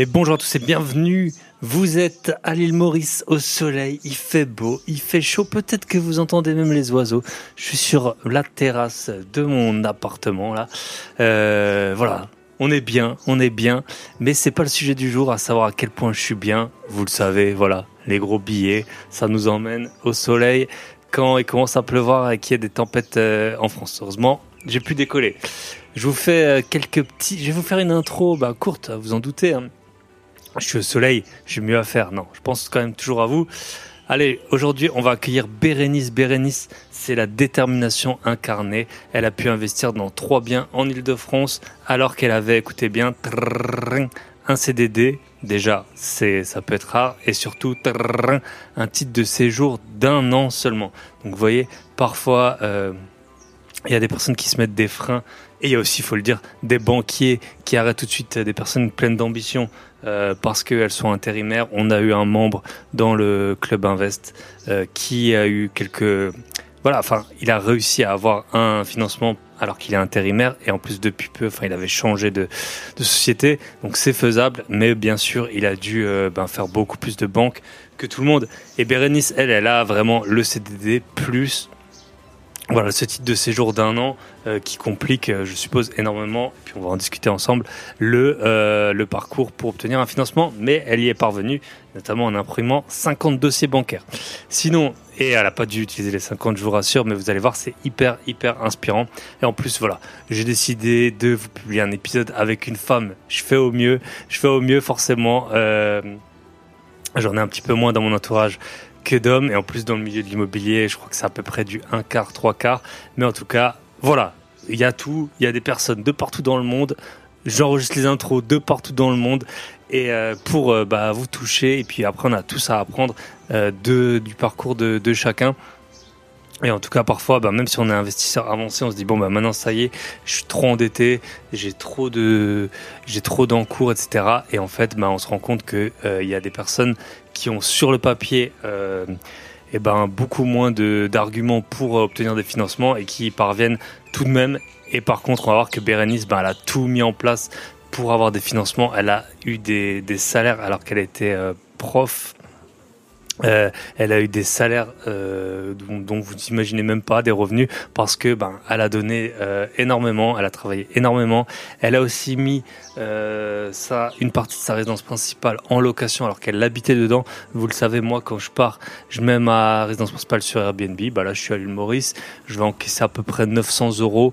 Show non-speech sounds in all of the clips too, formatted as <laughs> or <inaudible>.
Et bonjour à tous et bienvenue. Vous êtes à l'île Maurice au soleil, il fait beau, il fait chaud, peut-être que vous entendez même les oiseaux. Je suis sur la terrasse de mon appartement là. Euh, voilà, on est bien, on est bien, mais c'est pas le sujet du jour, à savoir à quel point je suis bien. Vous le savez, voilà, les gros billets, ça nous emmène au soleil quand il commence à pleuvoir et qu'il y a des tempêtes euh, en France. Heureusement, j'ai pu décoller. Je vous fais euh, quelques petits, je vais vous faire une intro bah, courte, vous en doutez. Hein je suis au soleil, j'ai mieux à faire. Non, je pense quand même toujours à vous. Allez, aujourd'hui, on va accueillir Bérénice. Bérénice, c'est la détermination incarnée. Elle a pu investir dans trois biens en Ile-de-France alors qu'elle avait, écoutez bien, un CDD. Déjà, ça peut être rare. Et surtout, un titre de séjour d'un an seulement. Donc, vous voyez, parfois, euh, il y a des personnes qui se mettent des freins. Et il y a aussi, il faut le dire, des banquiers qui arrêtent tout de suite des personnes pleines d'ambition euh, parce qu'elles sont intérimaires. On a eu un membre dans le club Invest euh, qui a eu quelques... Voilà, enfin, il a réussi à avoir un financement alors qu'il est intérimaire et en plus depuis peu, enfin, il avait changé de, de société, donc c'est faisable. Mais bien sûr, il a dû euh, ben, faire beaucoup plus de banques que tout le monde. Et Bérénice, elle, elle a vraiment le CDD plus voilà, ce titre de séjour d'un an euh, qui complique, euh, je suppose, énormément, et puis on va en discuter ensemble, le, euh, le parcours pour obtenir un financement, mais elle y est parvenue, notamment en imprimant 50 dossiers bancaires. Sinon, et elle n'a pas dû utiliser les 50, je vous rassure, mais vous allez voir, c'est hyper, hyper inspirant. Et en plus, voilà, j'ai décidé de vous publier un épisode avec une femme. Je fais au mieux, je fais au mieux forcément. J'en ai un petit peu moins dans mon entourage que d'hommes et en plus dans le milieu de l'immobilier, je crois que c'est à peu près du 1 quart, 3 quarts. Mais en tout cas, voilà, il y a tout, il y a des personnes de partout dans le monde. J'enregistre les intros de partout dans le monde et euh, pour euh, bah, vous toucher et puis après on a tout ça à apprendre euh, du parcours de, de chacun. Et en tout cas, parfois, bah, même si on est investisseur avancé, on se dit bon, bah maintenant ça y est, je suis trop endetté, j'ai trop de, j'ai trop d'encours, etc. Et en fait, bah, on se rend compte que il y a des personnes qui ont sur le papier euh, eh ben, beaucoup moins d'arguments pour obtenir des financements et qui parviennent tout de même. Et par contre, on va voir que Bérénice, ben, elle a tout mis en place pour avoir des financements. Elle a eu des, des salaires alors qu'elle était euh, prof euh, elle a eu des salaires euh, dont, vous n'imaginez même pas, des revenus, parce que ben, elle a donné euh, énormément, elle a travaillé énormément. Elle a aussi mis euh, ça, une partie de sa résidence principale en location, alors qu'elle habitait dedans. Vous le savez, moi, quand je pars, je mets ma résidence principale sur Airbnb. Bah là, je suis à l'île Maurice, je vais encaisser à peu près 900 euros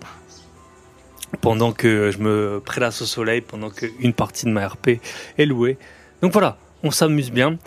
pendant que je me prélasse au soleil, pendant qu'une partie de ma RP est louée. Donc voilà, on s'amuse bien.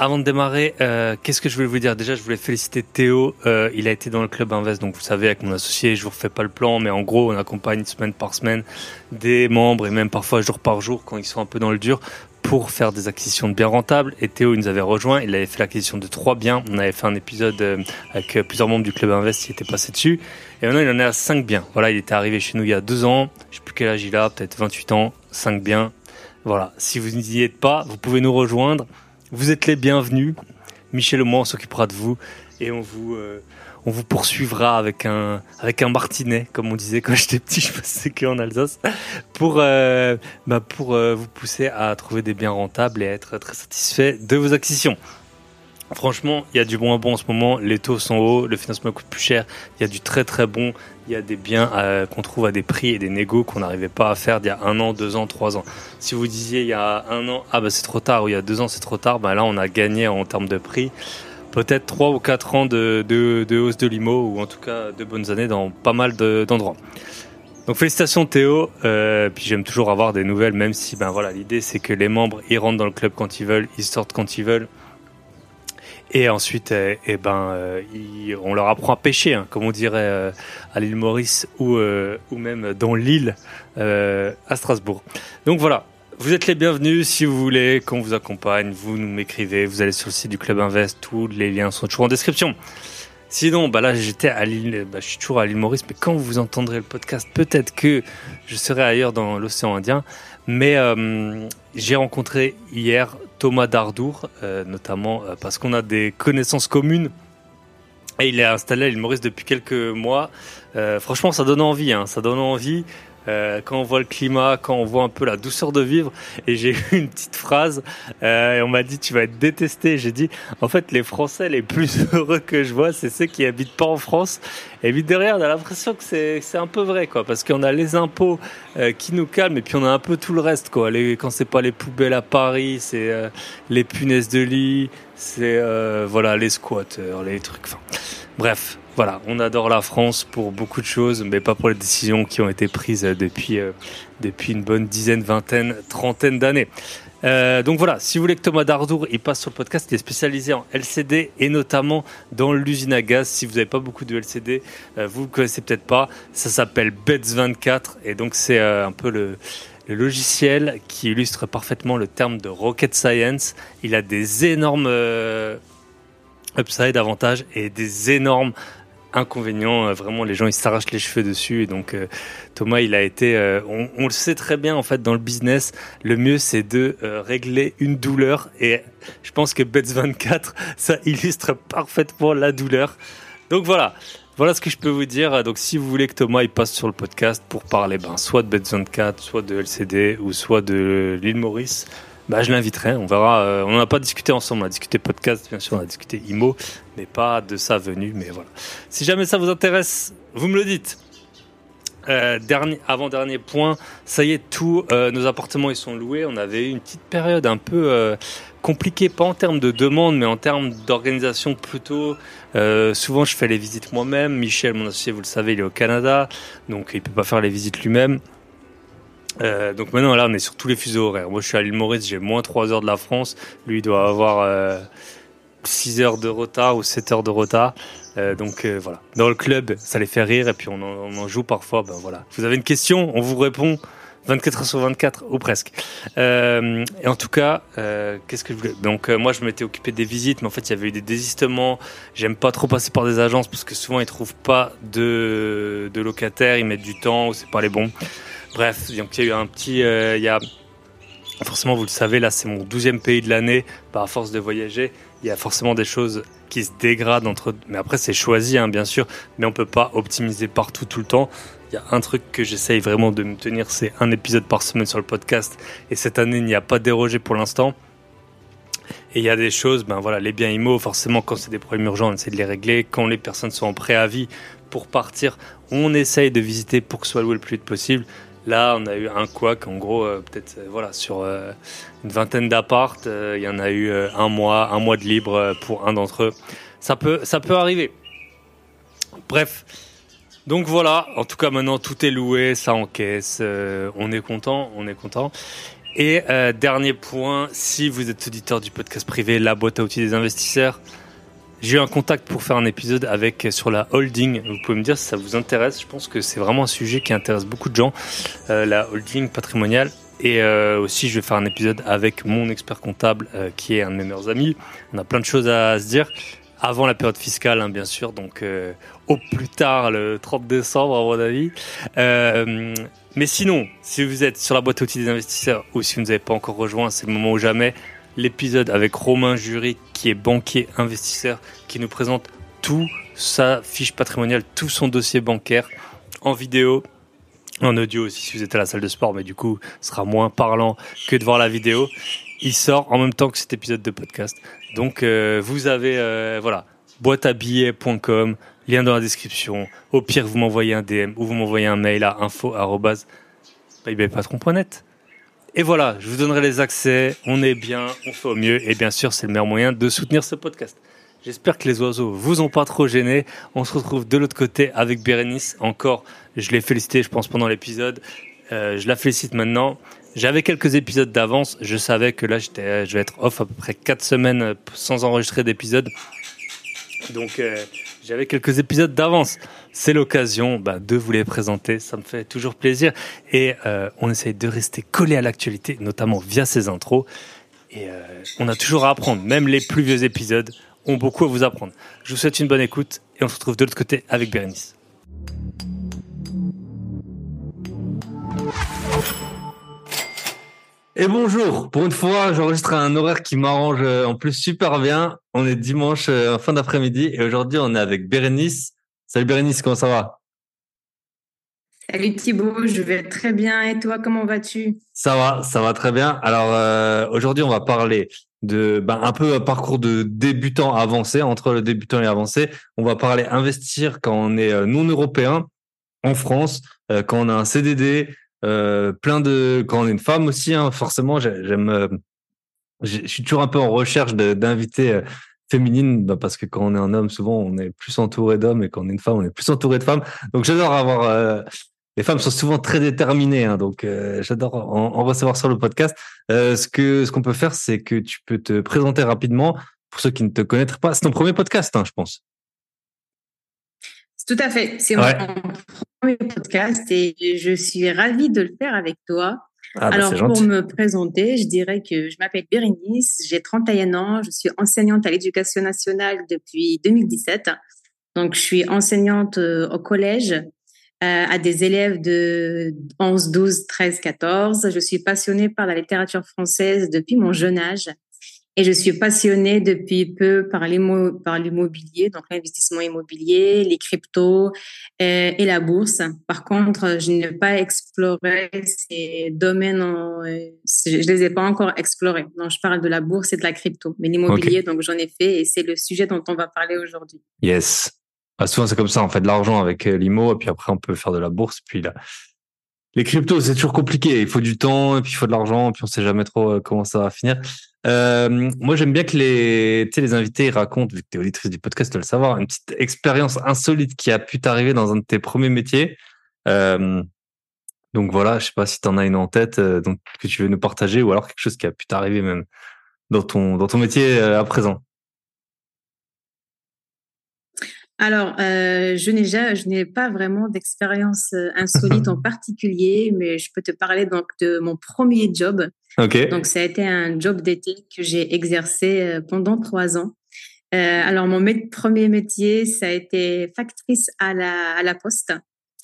Avant de démarrer, euh, qu'est-ce que je voulais vous dire? Déjà, je voulais féliciter Théo. Euh, il a été dans le club Invest, donc vous savez, avec mon associé, je vous refais pas le plan, mais en gros, on accompagne semaine par semaine des membres et même parfois jour par jour quand ils sont un peu dans le dur pour faire des acquisitions de biens rentables. Et Théo, il nous avait rejoint. Il avait fait l'acquisition de trois biens. On avait fait un épisode euh, avec plusieurs membres du club Invest qui étaient passés dessus. Et maintenant, il en est à cinq biens. Voilà, il était arrivé chez nous il y a deux ans. Je sais plus quel âge il a, peut-être 28 ans, cinq biens. Voilà. Si vous n'y êtes pas, vous pouvez nous rejoindre. Vous êtes les bienvenus. Michel on s'occupera de vous et on vous, euh, on vous poursuivra avec un, avec un martinet, comme on disait quand <laughs> j'étais petit, je passais qu'en Alsace, pour, euh, bah pour euh, vous pousser à trouver des biens rentables et à être très satisfait de vos acquisitions. Franchement, il y a du bon à bon en ce moment. Les taux sont hauts, le financement coûte plus cher. Il y a du très très bon. Il y a des biens euh, qu'on trouve à des prix et des négos qu'on n'arrivait pas à faire il y a un an, deux ans, trois ans. Si vous disiez il y a un an, ah bah c'est trop tard, ou il y a deux ans c'est trop tard, bah là on a gagné en termes de prix. Peut-être trois ou quatre ans de, de, de, hausse de l'IMO, ou en tout cas de bonnes années dans pas mal d'endroits. donc félicitations Théo, euh, puis j'aime toujours avoir des nouvelles, même si ben voilà l'idée c'est que les membres ils rentrent dans le club quand ils veulent, ils sortent quand ils veulent. Et ensuite, eh, eh ben, euh, on leur apprend à pêcher, hein, comme on dirait euh, à l'île Maurice ou, euh, ou même dans l'île à Strasbourg. Donc voilà, vous êtes les bienvenus si vous voulez qu'on vous accompagne, vous nous m'écrivez, vous allez sur le site du Club Invest, tous les liens sont toujours en description. Sinon, bah là, j'étais à l'île, bah, je suis toujours à l'île Maurice, mais quand vous entendrez le podcast, peut-être que je serai ailleurs dans l'océan Indien. Mais j'ai rencontré hier Thomas Dardour, euh, notamment euh, parce qu'on a des connaissances communes. Et il est installé à l'île Maurice depuis quelques mois. Euh, franchement, ça donne envie. Hein, ça donne envie. Euh, quand on voit le climat, quand on voit un peu la douceur de vivre. Et j'ai <laughs> eu une petite phrase euh, et on m'a dit tu vas être détesté. J'ai dit en fait les Français les plus <laughs> heureux que je vois, c'est ceux qui habitent pas en France. Et vite derrière, on a l'impression que c'est c'est un peu vrai quoi, parce qu'on a les impôts euh, qui nous calment et puis on a un peu tout le reste quoi. Les, quand c'est pas les poubelles à Paris, c'est euh, les punaises de lit, c'est voilà les squatteurs, les trucs. Enfin, bref, voilà, on adore la France pour beaucoup de choses, mais pas pour les décisions qui ont été prises depuis, euh, depuis une bonne dizaine, vingtaine, trentaine d'années. Euh, donc voilà, si vous voulez que Thomas Dardour il passe sur le podcast, il est spécialisé en LCD et notamment dans l'usine à gaz. Si vous n'avez pas beaucoup de LCD, euh, vous ne connaissez peut-être pas. Ça s'appelle BETS24 et donc c'est un peu le, le, logiciel qui illustre parfaitement le terme de rocket science. Il a des énormes upside, avantages et des énormes inconvénient. Euh, vraiment, les gens ils s'arrachent les cheveux dessus. Et donc euh, Thomas, il a été, euh, on, le sait très bien en fait dans le business. Le mieux c'est de régler une douleur. Et je pense que Bets 24 <laughs> ça illustre parfaitement la douleur. Donc voilà. Voilà ce que je peux vous dire. Donc, si vous voulez que Thomas il passe sur le podcast pour parler, ben, soit de Bets 24, soit de LCD ou soit de l'île Maurice, bah, je l'inviterai. On verra. Euh, on n'a pas discuté ensemble. On a discuté podcast, bien sûr. On a discuté IMO, mais pas de sa venue. Mais voilà. Si jamais ça vous intéresse, vous me le dites. Euh, dernier, avant dernier point, ça y est, tous euh, nos appartements ils sont loués. On avait eu une petite période un peu euh, compliquée, pas en termes de demande, mais en termes d'organisation plutôt. Souvent, je fais les visites moi-même. Michel, mon associé, vous le savez, il est au Canada, donc il peut pas faire les visites lui-même. Donc maintenant là on est sur tous les fuseaux horaires. Moi je suis à l'île Maurice, j'ai moins 3 heures de la France. Lui il doit avoir 6 heures de retard ou 7 heures de retard. Euh, donc euh, voilà. Dans le club, ça les fait rire et puis on en, joue parfois. Ben voilà. Vous avez une question, on vous répond 24 heures sur 24 ou presque. Euh, et en tout cas, qu'est-ce que je voulais? Donc moi je m'étais occupé des visites, mais en fait il y avait eu des désistements. J'aime pas trop passer par des agences parce que souvent ils trouvent pas de, locataires, ils mettent du temps ou c'est pas les bons. Bref, donc il y a eu un petit, il y a forcément vous le savez là c'est mon douzième pays de l'année. Par force de voyager, il y a forcément des choses qui se dégradent entre. Mais après c'est choisi hein, bien sûr, mais on peut pas optimiser partout tout le temps. Il y a un truc que j'essaye vraiment de me tenir, c'est un épisode par semaine sur le podcast. Et cette année, il n'y a pas dérogé pour l'instant. Et il y a des choses, ben voilà, les biens IMO, forcément, quand c'est des problèmes urgents, on essaie de les régler. Quand les personnes sont en préavis pour partir, on essaye de visiter pour que ce soit loué le plus vite possible. Là, on a eu un quack, en gros, euh, peut-être euh, voilà, sur euh, une vingtaine d'appart, il y en a eu un mois, un mois de libre pour un d'entre eux. Ça peut, ça peut arriver. Bref. Donc voilà, en tout cas maintenant tout est loué, ça encaisse, on est content, on est content. Et dernier point, si vous êtes auditeur du podcast privé La boîte à outils des investisseurs, j'ai eu un contact pour faire un épisode avec sur la holding. Vous pouvez me dire si ça vous intéresse. Je pense que c'est vraiment un sujet qui intéresse beaucoup de gens, euh, la holding patrimoniale. Et euh, aussi, je vais faire un épisode avec mon expert comptable, euh, qui est un de mes meilleurs amis. On a plein de choses à se dire avant la période fiscale, hein, bien sûr. Donc, euh, au plus tard, le 30 décembre, à mon avis. Euh, mais sinon, si vous êtes sur la boîte à outils des investisseurs ou si vous ne pas encore rejoint, c'est le moment ou jamais l'épisode avec Romain Jury, qui est banquier investisseur, qui nous présente tout sa fiche patrimoniale, tout son dossier bancaire en vidéo, en audio aussi si vous êtes à la salle de sport, mais du coup, ce sera moins parlant que de voir la vidéo. Il sort en même temps que cet épisode de podcast. Donc, euh, vous avez, euh, voilà, boîteabillets.com, lien dans la description. Au pire, vous m'envoyez un DM ou vous m'envoyez un mail à info.patron.net. Et voilà, je vous donnerai les accès, on est bien, on fait au mieux, et bien sûr, c'est le meilleur moyen de soutenir ce podcast. J'espère que les oiseaux vous ont pas trop gêné. On se retrouve de l'autre côté avec Bérénice. Encore, je l'ai félicité, je pense, pendant l'épisode. Euh, je la félicite maintenant. J'avais quelques épisodes d'avance. Je savais que là, j'étais, je vais être off à peu près 4 semaines sans enregistrer d'épisodes. Donc, euh, j'avais quelques épisodes d'avance. C'est l'occasion bah, de vous les présenter. Ça me fait toujours plaisir. Et euh, on essaye de rester collé à l'actualité, notamment via ces intros. Et euh, on a toujours à apprendre. Même les plus vieux épisodes ont beaucoup à vous apprendre. Je vous souhaite une bonne écoute et on se retrouve de l'autre côté avec Bérénice. Et bonjour, pour une fois, j'enregistre un horaire qui m'arrange euh, en plus super bien. On est dimanche en fin d'après-midi et aujourd'hui on est avec Bérénice. Salut Bérénice, comment ça va? Salut Thibaut, je vais très bien. Et toi, comment vas-tu? Ça va, ça va très bien. Alors euh, aujourd'hui, on va parler de ben, un peu un parcours de débutant avancé entre le débutant et avancé. On va parler investir quand on est euh, non européen en France, euh, quand on a un CDD, plein de quand on est une femme aussi. Hein, forcément, j'aime, je suis toujours un peu en recherche d'invités féminines bah, parce que quand on est un homme, souvent on est plus entouré d'hommes et quand on est une femme, on est plus entouré de femmes. Donc j'adore avoir les femmes sont souvent très déterminées, hein, donc euh, j'adore en, recevoir sur le podcast. Euh, ce que ce qu'on peut faire, c'est que tu peux te présenter rapidement pour ceux qui ne te connaîtraient pas. C'est ton premier podcast, hein, je pense. Tout à fait, c'est mon premier podcast et je suis ravie de le faire avec toi. Ah, bah, Alors, pour me présenter, je dirais que je m'appelle Bérénice, j'ai 31 ans, je suis enseignante à l'éducation nationale depuis 2017. Donc, je suis enseignante euh, au collège euh, à des élèves de 11, 12, 13, 14. Je suis passionnée par la littérature française depuis mon jeune âge et je suis passionnée depuis peu par l'immobilier, donc l'investissement immobilier, les cryptos euh, et la bourse. Par contre, je n'ai pas exploré ces domaines, euh, je les ai pas encore explorés. Donc, je parle de la bourse et de la crypto, mais l'immobilier, donc j'en ai fait et c'est le sujet dont on va parler aujourd'hui. Yes. Ah, souvent, c'est comme ça. On fait de l'argent avec euh, l'IMO, et puis après, on peut faire de la bourse. Puis là, les cryptos, c'est toujours compliqué. Il faut du temps, et puis il faut de l'argent, et puis on sait jamais trop comment ça va finir. Euh, moi, j'aime bien que les, les invités racontent, vu que tu es auditrice du podcast, de le savoir, une petite expérience insolite qui a pu t'arriver dans un de tes premiers métiers. Euh, donc voilà, je sais pas si tu en as une en tête donc, que tu veux nous partager, ou alors quelque chose qui a pu t'arriver même dans ton, dans ton métier à présent. Alors, euh, je n'ai je n'ai pas vraiment d'expérience euh, insolite <laughs> en particulier, mais je peux te parler donc de mon premier job. Ok. Donc, ça a été un job d'été que j'ai exercé euh, pendant trois ans. Euh, alors, mon premier métier, ça a été factrice à la, à la poste.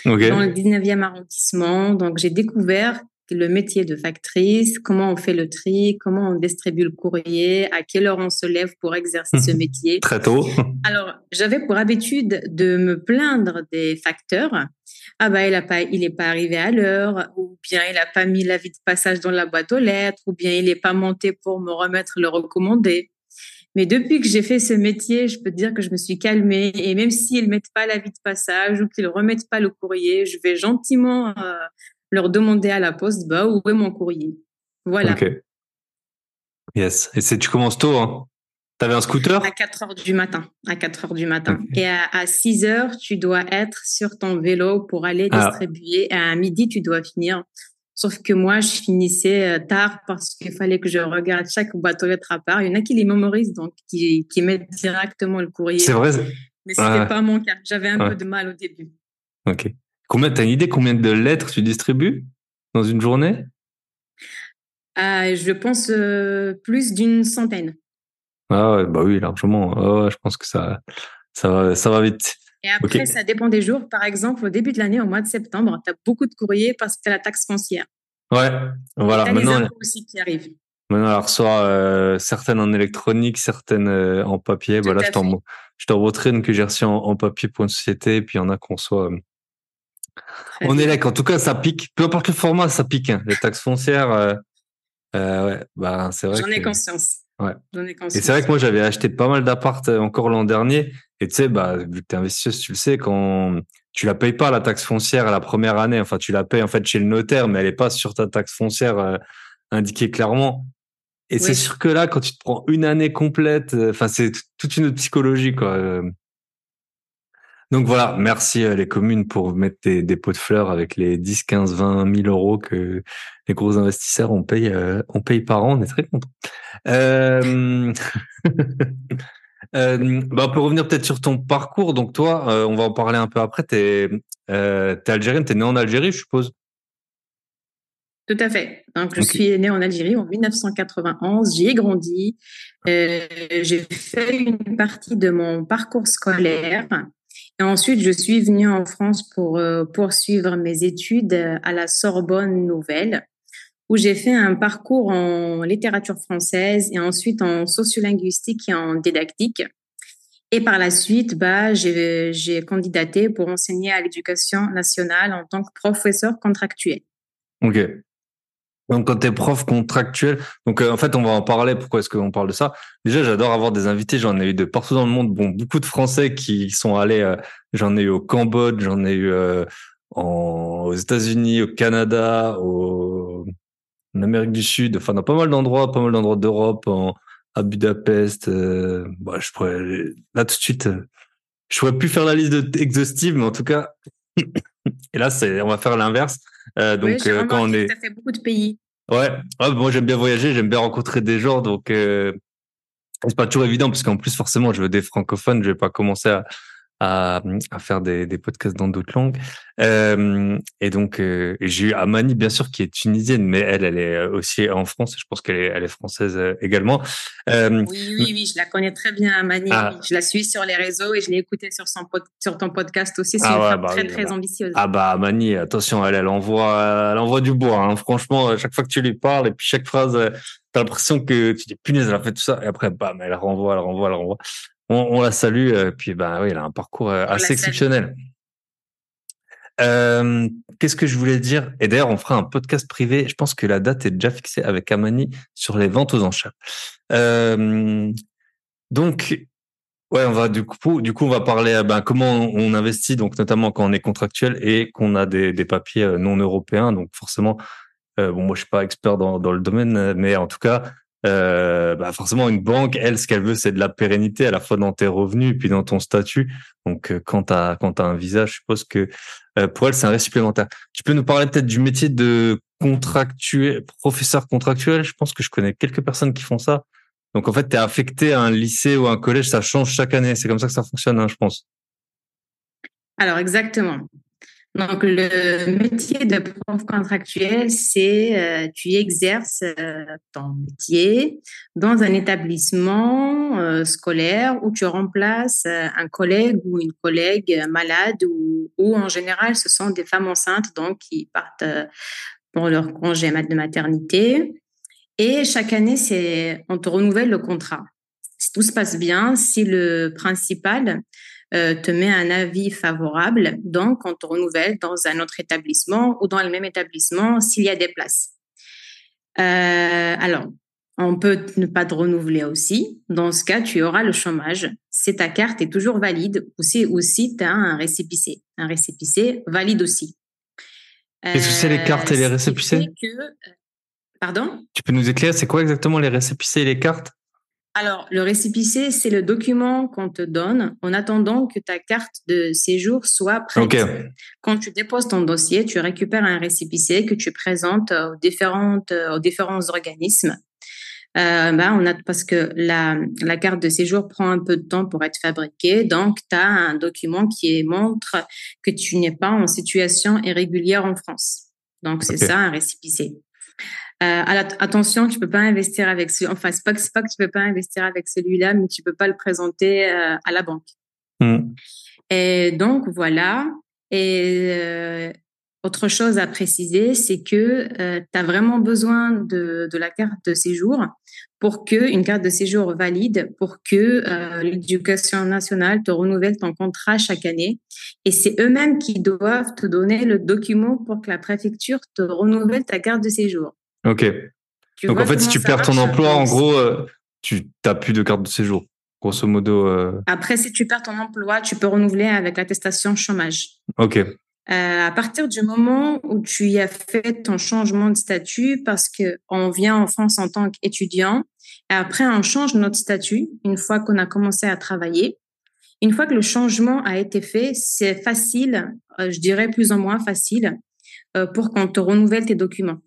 Okay. dans le 19e arrondissement. Donc, j'ai découvert le métier de factrice, comment on fait le tri, comment on distribue le courrier, à quelle heure on se lève pour exercer ce métier. Très tôt. <laughs> Alors, j'avais pour habitude de me plaindre des facteurs. Ah bah il a pas, il est pas arrivé à l'heure, ou bien il a pas mis l'avis de passage dans la boîte aux lettres, ou bien il est pas monté pour me remettre le recommandé. Mais depuis que j'ai fait ce métier, je peux te dire que je me suis calmée. Et même s'ils mettent pas l'avis de passage ou qu'ils remettent pas le courrier, je vais gentiment euh, leur demander à la poste, bah, où est mon courrier? Voilà. Yes. Et c'est, tu commences tôt, hein? Tu avais un scooter? À 4 heures du matin. À 4 heures du matin. Et à, 6 heures, tu dois être sur ton vélo pour aller ah. distribuer. Et à midi, tu dois finir. Sauf que moi, je finissais euh, tard parce qu'il fallait que je regarde chaque boîte aux lettres à part. Il y en a qui les mémorisent, donc qui, qui mettent directement le courrier. C'est vrai. Mais ce n'était pas mon cas. J'avais un peu de mal au début. Ok. Combien, t'as une idée combien de lettres tu distribues dans une journée? Euh, Je pense euh, plus d'une centaine. Ah bah oui, largement. je pense que ça, ça va, ça va vite. Et après, ça dépend des jours. Par exemple, au début de l'année, au mois de septembre, tu as beaucoup de courriers parce que tu la taxe foncière. Ouais, voilà. Maintenant, les aussi qui arrivent. Maintenant, elle reçoit euh, certaines en électronique, certaines en papier. voilà, je t'en une que j'ai reçue en, papier pour une société, et puis il y en a qu'on soit on est là En tout cas, ça pique. Peu importe le format, ça pique. Hein. Les taxes foncières, euh, euh, ouais, bah, c'est vrai. J'en ai conscience. Ouais. Ai conscience. Et c'est vrai que moi, j'avais acheté pas mal d'appart euh, encore l'an dernier. Et tu sais, bah, vu que t'es investisseuse, tu le sais, quand tu la payes pas la taxe foncière à la première année, enfin, tu la payes en fait chez le notaire, mais elle est pas sur ta taxe foncière indiquée clairement. Et c'est sûr que là, quand tu te prends une année complète, enfin, c'est toute une autre psychologie, quoi. Donc voilà, merci les communes pour mettre des, pots de fleurs avec les 10, 15, 20 000 euros que les gros investisseurs on paye, euh, on paye par an. On est très contents. Euh... <laughs> euh, bah, on peut revenir peut-être sur ton parcours. Donc toi, on va en parler un peu après. Tu es, algérienne, tu es née en Algérie, je suppose tout à fait. Donc, je suis née en Algérie en 1991. J'y ai grandi. j'ai fait une partie de mon parcours scolaire et ensuite, je suis venue en France pour euh, poursuivre mes études à la Sorbonne Nouvelle, où j'ai fait un parcours en littérature française et ensuite en sociolinguistique et en didactique. Et par la suite, bah, j'ai candidaté pour enseigner à l'éducation nationale en tant que professeur contractuel. Ok. Donc, quand tu es prof contractuel, donc euh, en fait, on va en parler. Pourquoi est-ce qu'on parle de ça? Déjà, j'adore avoir des invités. J'en ai eu de partout dans le monde. Bon, beaucoup de Français qui sont allés. Euh, j'en ai eu au Cambodge, j'en ai eu euh, en, aux États-Unis, au Canada, au, en Amérique du Sud. Enfin, dans pas mal d'endroits, pas mal d'endroits d'Europe, à Budapest. bah, je pourrais là tout de suite. je pourrais plus faire la liste exhaustive, mais en tout cas, <coughs> et là, c'est, on va faire l'inverse. Euh, donc, oui, euh, quand on est. Ça fait beaucoup de pays. Ouais, ah, moi j'aime bien voyager, j'aime bien rencontrer des gens, donc euh, c'est pas toujours évident parce qu'en plus forcément je veux des francophones, je vais pas commencer à, à, à faire des, des, podcasts dans d'autres langues. Euh, et donc, euh, j'ai eu Amani, bien sûr, qui est tunisienne, mais elle, elle est aussi en France. Je pense qu'elle est, elle est française euh, également. Euh, oui, oui, oui, je la connais très bien, Amani. Ah. Je la suis sur les réseaux et je l'ai écoutée sur, son sur ton podcast aussi. C'est ah une femme bah très, très ambitieuse. Ah bah, Amani, attention, elle, elle envoie, elle envoie du bois. Hein. Franchement, chaque fois que tu lui parles et puis chaque phrase, t'as l'impression que tu dis punaise, elle a fait tout ça et après, bam, elle renvoie, elle renvoie, elle renvoie on, la salue. Euh, puis ben oui, elle a un parcours euh, assez exceptionnel. Euh, qu'est-ce que je voulais dire? Et d'ailleurs, on fera un podcast privé. Je pense que la date est déjà fixée avec Amani sur les ventes aux enchères. donc, ouais, on va du coup, du coup, on va parler ben, comment on investit, donc notamment quand on est contractuel et qu'on a des, des papiers non européens. Donc forcément, bon, moi je suis pas expert dans, dans le domaine, mais en tout cas, euh, bah forcément une banque, elle, ce qu'elle veut, c'est de la pérennité à la fois dans tes revenus puis dans ton statut. Donc euh, quand tu as quand as un visa, je suppose que euh, pour elle, c'est un risque supplémentaire. Tu peux nous parler peut-être du métier de contractuel, professeur contractuel? Je pense que je connais quelques personnes qui font ça. Donc en fait, tu es affecté à un lycée ou un collège, ça change chaque année. C'est comme ça que ça fonctionne, hein, je pense. Alors exactement. Donc, le métier de prof contractuel, c'est euh, tu exerces euh, ton métier dans un établissement euh, scolaire où tu remplaces un collègue ou une collègue malade ou, ou, en général, ce sont des femmes enceintes donc qui partent pour leur congé de maternité. Et chaque année, c'est on te renouvelle le contrat. Si tout se passe bien, si le principal euh, te met un avis favorable. Donc, on te renouvelle dans un autre établissement ou dans le même établissement s'il y a des places. Euh, alors, on peut ne pas te renouveler aussi. Dans ce cas, tu auras le chômage. Si ta carte est toujours valide ou si, tu as un récépissé. Un récépissé valide aussi. Qu'est-ce que c'est les cartes et les euh, récépissés? Pardon? Tu peux nous éclairer, c'est quoi exactement les récépissés et les cartes? Alors, le récépissé, c'est le document qu'on te donne en attendant que ta carte de séjour soit prête. Quand tu déposes ton dossier, tu récupères un récépissé que tu présentes aux, différentes, aux différents organismes. Euh, ben, on a, parce que la, la carte de séjour prend un peu de temps pour être fabriquée, donc tu as un document qui montre que tu n'es pas en situation irrégulière en France. Donc, c'est ça un récépissé. Euh, attention, tu peux pas investir avec ce, enfin c'est pas que pas que tu peux pas investir avec celui-là, mais tu peux pas le présenter euh, à la banque. Mmh. Et donc voilà. Et euh, autre chose à préciser, c'est que tu as vraiment besoin de, de, la carte de séjour pour que une carte de séjour valide, pour que l'éducation nationale te renouvelle ton contrat chaque année. Et c'est eux-mêmes qui doivent te donner le document pour que la préfecture te renouvelle ta carte de séjour. Ok. Donc en fait, si tu perds ton emploi, en gros, euh, tu n'as plus de carte de séjour, grosso modo. Euh. Après, si tu perds ton emploi, tu peux renouveler avec l'attestation chômage. Ok. Euh, à partir du moment où tu y as fait ton changement de statut, parce que on vient en France en tant qu'étudiant, et après on change notre statut une fois qu'on a commencé à travailler. Une fois que le changement a été fait, c'est facile, je dirais plus ou moins facile, pour qu'on te renouvelle tes documents.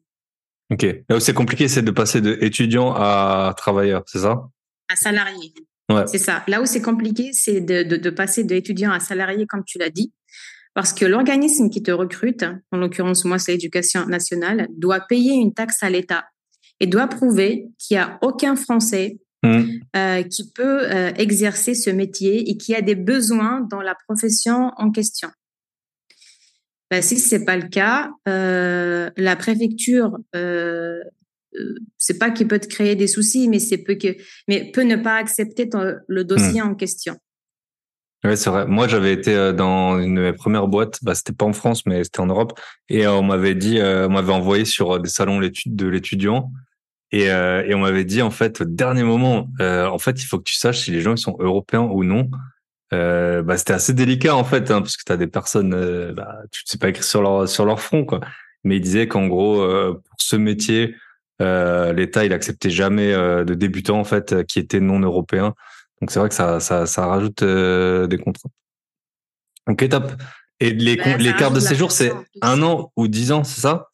Ok. Là où c'est compliqué, c'est de passer de étudiant à travailleur, c'est ça? À salarié. Ouais. C'est ça. Là où c'est compliqué, c'est de, de, de, passer d'étudiant à salarié, comme tu l'as dit, parce que l'organisme qui te recrute, en l'occurrence moi c'est l'éducation nationale, doit payer une taxe à l'État et doit prouver qu'il n'y a aucun Français mmh. euh, qui peut euh, exercer ce métier et qui a des besoins dans la profession en question. Ben, si c'est pas le cas, euh, la préfecture, euh, euh, c'est pas qu'il peut te créer des soucis, mais c'est peut que, mais peut ne pas accepter ton, le dossier hmm. en question. Ouais, c'est vrai. Moi, j'avais été euh, dans une de mes premières boîtes. Bah, c'était pas en France, mais c'était en Europe. Et on m'avait dit, on m'avait envoyé sur des salons de l'étudiant. Et, et on m'avait dit, en fait, au dernier moment, en fait, il faut que tu saches si les gens ils sont européens ou non. Bah, c'était assez délicat, en fait, hein, parce que tu as des personnes, bah, tu sais pas écrit sur leur, sur leur front, quoi. Mais il disait qu'en gros, pour ce métier, euh, l'État, il acceptait jamais euh, de débutants en fait euh, qui étaient non européens. Donc c'est vrai que ça, ça, ça rajoute des contraintes. Ok, top. Et les, bah, les cartes de séjour, c'est un an ou dix ans, c'est ça?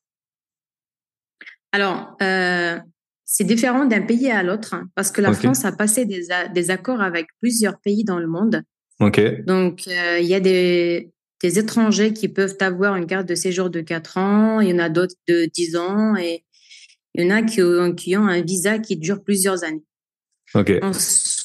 Alors, c'est différent d'un pays à l'autre hein, parce que la France a passé des, des, accords avec plusieurs pays dans le monde. Donc, il y a des, des étrangers qui peuvent avoir une carte de séjour de 4 ans, il y en a d'autres de 10 ans et il y en a qui ont, qui ont un visa qui dure plusieurs années. Okay.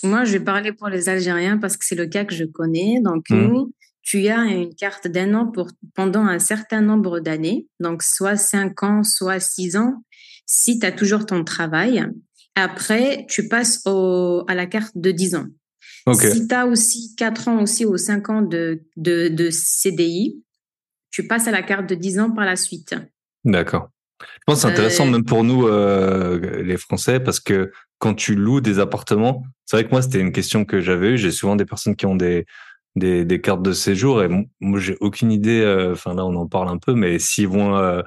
moi, je vais parler pour les Algériens parce que c'est le cas que je connais. Donc, mmh. nous, tu as une carte d'un an pour, pendant un certain nombre d'années, donc soit 5 ans, soit 6 ans, si tu as toujours ton travail. Après, tu passes au, à la carte de 10 ans. Okay. Si tu as aussi 4 ans aussi ou 5 ans de, de, de CDI, tu passes à la carte de 10 ans par la suite. D'accord. Je pense que c'est intéressant même pour nous, euh, les Français, parce que quand tu loues des appartements, c'est vrai que moi, c'était une question que j'avais eue. J'ai souvent des personnes qui ont des, des, des cartes de séjour et moi, j'ai aucune idée. Euh, enfin, là, on en parle un peu, mais s'ils vont, euh,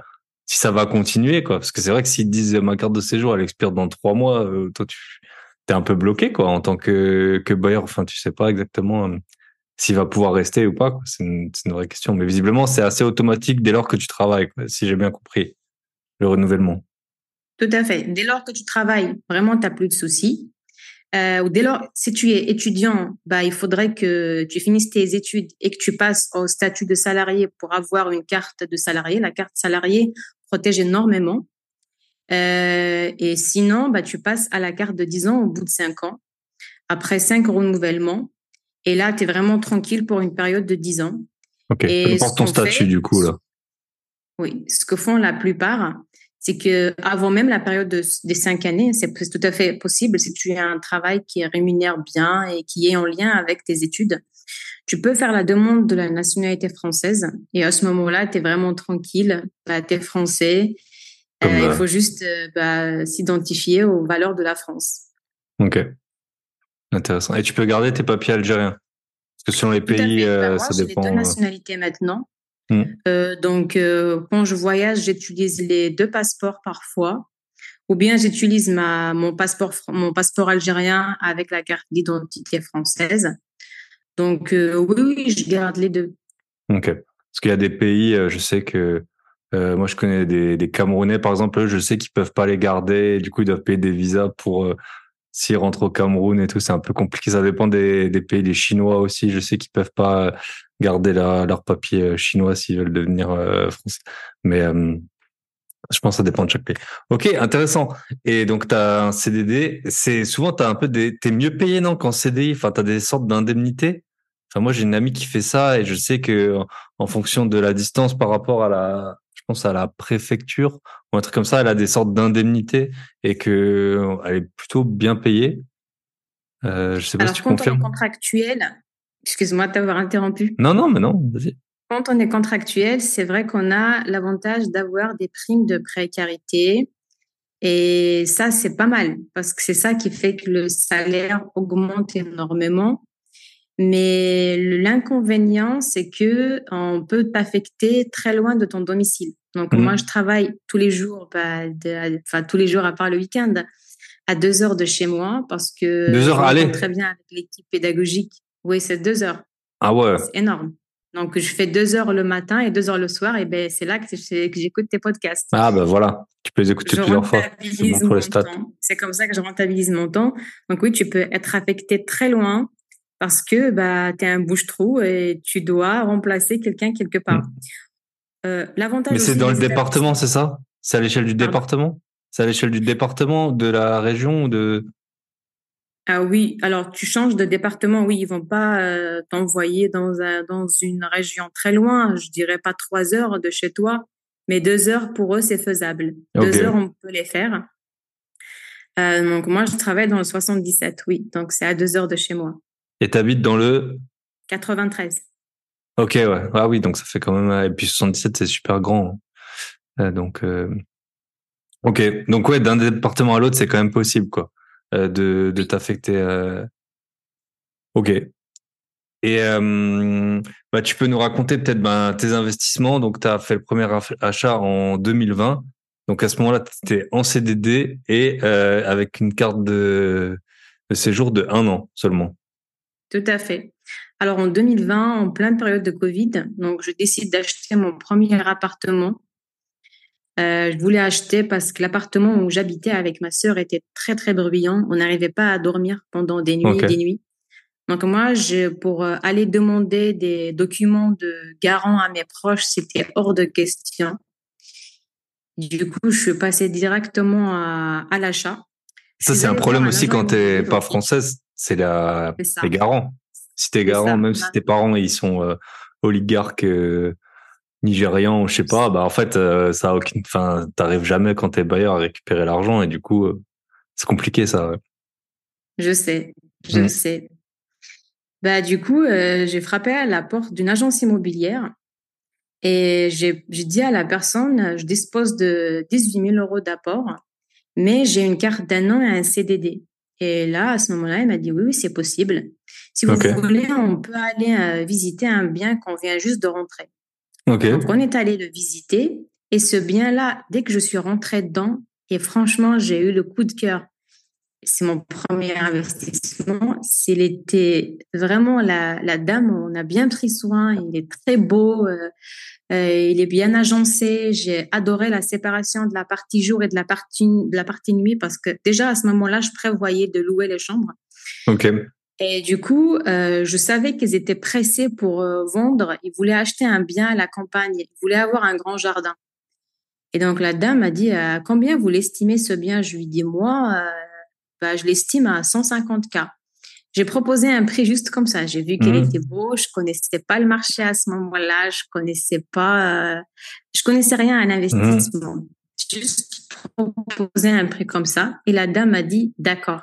si ça va continuer, quoi. Parce que c'est vrai que s'ils disent ma carte de séjour, elle expire dans trois mois, toi, tu un peu bloqué, quoi, en tant que, que bailleur. Enfin, tu sais pas exactement s'il va pouvoir rester ou pas. C'est une, vraie question. Mais visiblement, c'est assez automatique dès lors que tu travailles, si j'ai bien compris le renouvellement. Tout à fait. Dès lors que tu travailles, vraiment, tu n'as plus de soucis. Euh, dès lors, si tu es étudiant, bah, il faudrait que tu finisses tes études et que tu passes au statut de salarié pour avoir une carte de salarié. La carte salarié protège énormément. Euh, et sinon, bah, tu passes à la carte de 10 ans au bout de 5 ans, après 5 renouvellements. Et là, tu es vraiment tranquille pour une période de 10 ans. Ok, et ton statut du coup là. Oui, ce que font la plupart, c'est que avant même la période des cinq années, c'est tout à fait possible si tu as un travail qui rémunère bien et qui est en lien avec tes études. Tu peux faire la demande de la nationalité française et à ce moment-là, tu es vraiment tranquille, bah, tu es français. Euh, il euh, faut juste euh, bah, s'identifier aux valeurs de la France. Ok. Intéressant. Et tu peux garder tes papiers algériens? Parce que selon les pays, bah, ça dépend. J'ai deux nationalités maintenant. Mm. Euh, donc, euh, quand je voyage, j'utilise les deux passeports parfois, ou bien j'utilise ma mon passeport mon passeport algérien avec la carte d'identité française. Donc, euh, oui, oui, je garde les deux. Ok. Parce qu'il y a des pays, je sais que moi, je connais des, des Camerounais, par exemple, je sais qu'ils peuvent pas les garder. du coup, ils doivent payer des visas pour s'ils rentrent au Cameroun et tout. C'est un peu compliqué. Ça dépend des, des pays. Les Chinois aussi, je sais qu'ils peuvent pas garder leur papier euh, chinois s'ils veulent devenir euh, français. Mais euh, je pense que ça dépend de chaque pays. Ok, intéressant. Et donc, tu as un CDD. C'est souvent, tu un peu des. Tu es mieux payé, non, qu'en CDI Enfin, tu as des sortes d'indemnités? Enfin, moi, j'ai une amie qui fait ça et je sais que en fonction de la distance par rapport à la, je pense à la préfecture ou un truc comme ça, elle a des sortes d'indemnités et que elle est plutôt bien payée. Euh, je sais pas si tu confirmes. contractuel, Excuse-moi de t'avoir interrompu. Non, non, mais non, vas-y. Quand on est contractuel, c'est vrai qu'on a l'avantage d'avoir des primes de précarité. Et ça, c'est pas mal parce que c'est ça qui fait que le salaire augmente énormément. Mais l'inconvénient, c'est que on peut t'affecter très loin de ton domicile. Donc moi, mmh. je travaille tous les jours, bah, enfin tous les jours à part le week-end, à deux heures de chez moi parce que deux heures, très bien avec l'équipe pédagogique. Oui, c'est deux heures. Ah ouais. C'est énorme. Donc, je fais deux heures le matin et deux heures le soir. Et ben, c'est là que, j'écoute tes podcasts. Ah ben voilà, tu peux les écouter plusieurs fois. C'est comme ça que je rentabilise mon temps. Donc oui, tu peux être affecté très loin parce que bah, tu es un bouche-trou et tu dois remplacer quelqu'un quelque part. Hmm. Euh, l'avantage. Mais c'est dans le département, c'est ça? C'est à l'échelle du département? C'est à l'échelle du département, de la région ou de ah oui, alors tu changes de département, oui, ils vont pas euh, t'envoyer dans, dans une région très loin, je dirais pas trois heures de chez toi, mais deux heures pour eux, c'est faisable. Deux heures, on peut les faire. Euh, donc moi, je travaille dans le 77, oui, donc c'est à deux heures de chez moi. Et tu habites dans le 93. Ok, ouais. Ah oui, donc ça fait quand même. Et puis 77, c'est super grand. Hein. Euh, donc, euh... ok. Donc ouais, d'un département à l'autre, c'est quand même possible, quoi, euh, de, de t'affecter. Ok. Et bah, tu peux nous raconter peut-être ben, tes investissements. Donc, tu as fait le premier achat en 2020. Donc, à ce moment-là, tu étais en CDD et avec une carte de, de séjour de un an seulement. Tout à fait. Alors en 2020, en pleine période de Covid, donc je décide d'acheter mon premier appartement. Euh, je voulais acheter parce que l'appartement où j'habitais avec ma sœur était très très bruyant. On n'arrivait pas à dormir pendant des nuits et des nuits. Donc moi, je, pour euh, aller demander des documents de garant à mes proches, c'était hors de question. Du coup, je suis passée directement à, à l'achat. Ça, c'est un problème aussi quand tu n'es pas française, c'est la, les garants. Si t'es garant, même si tes parents ils sont euh, oligarques euh, nigérians, je sais pas, bah en fait euh, ça a aucune, enfin t'arrives jamais quand t'es bailleur à récupérer l'argent et du coup c'est compliqué ça. Je sais, je mmh. sais. Bah du coup j'ai frappé à la porte d'une agence immobilière et j'ai dit à la personne je dispose de 18 000 euros d'apport, mais j'ai une carte d'un an et un CDD. Et là, à ce moment-là, il m'a dit oui, oui, c'est possible. Si vous voulez, on peut aller euh, visiter un bien qu'on vient juste de rentrer. Donc, on est allé le visiter. Et ce bien-là, dès que je suis rentrée dedans, et franchement, j'ai eu le coup de cœur. C'est mon premier investissement. Il était vraiment la, la dame, on a bien pris soin. Il est très beau. Euh, il est bien agencé. J'ai adoré la séparation de la partie jour et de la partie, de la partie nuit parce que déjà à ce moment-là, je prévoyais de louer les chambres. Ok. Et du coup, euh, je savais qu'ils étaient pressés pour euh, vendre. Ils voulaient acheter un bien à la campagne. Ils voulaient avoir un grand jardin. Et donc la dame m'a dit combien vous l'estimez ce bien Je lui dis moi, bah, je l'estime à 150 k. J'ai proposé un prix juste comme ça. J'ai vu qu'il mmh. était beau. Je connaissais pas le marché à ce moment-là. Je connaissais pas, euh, je connaissais rien à l'investissement. Mmh. J'ai juste proposé un prix comme ça. Et la dame m'a dit d'accord.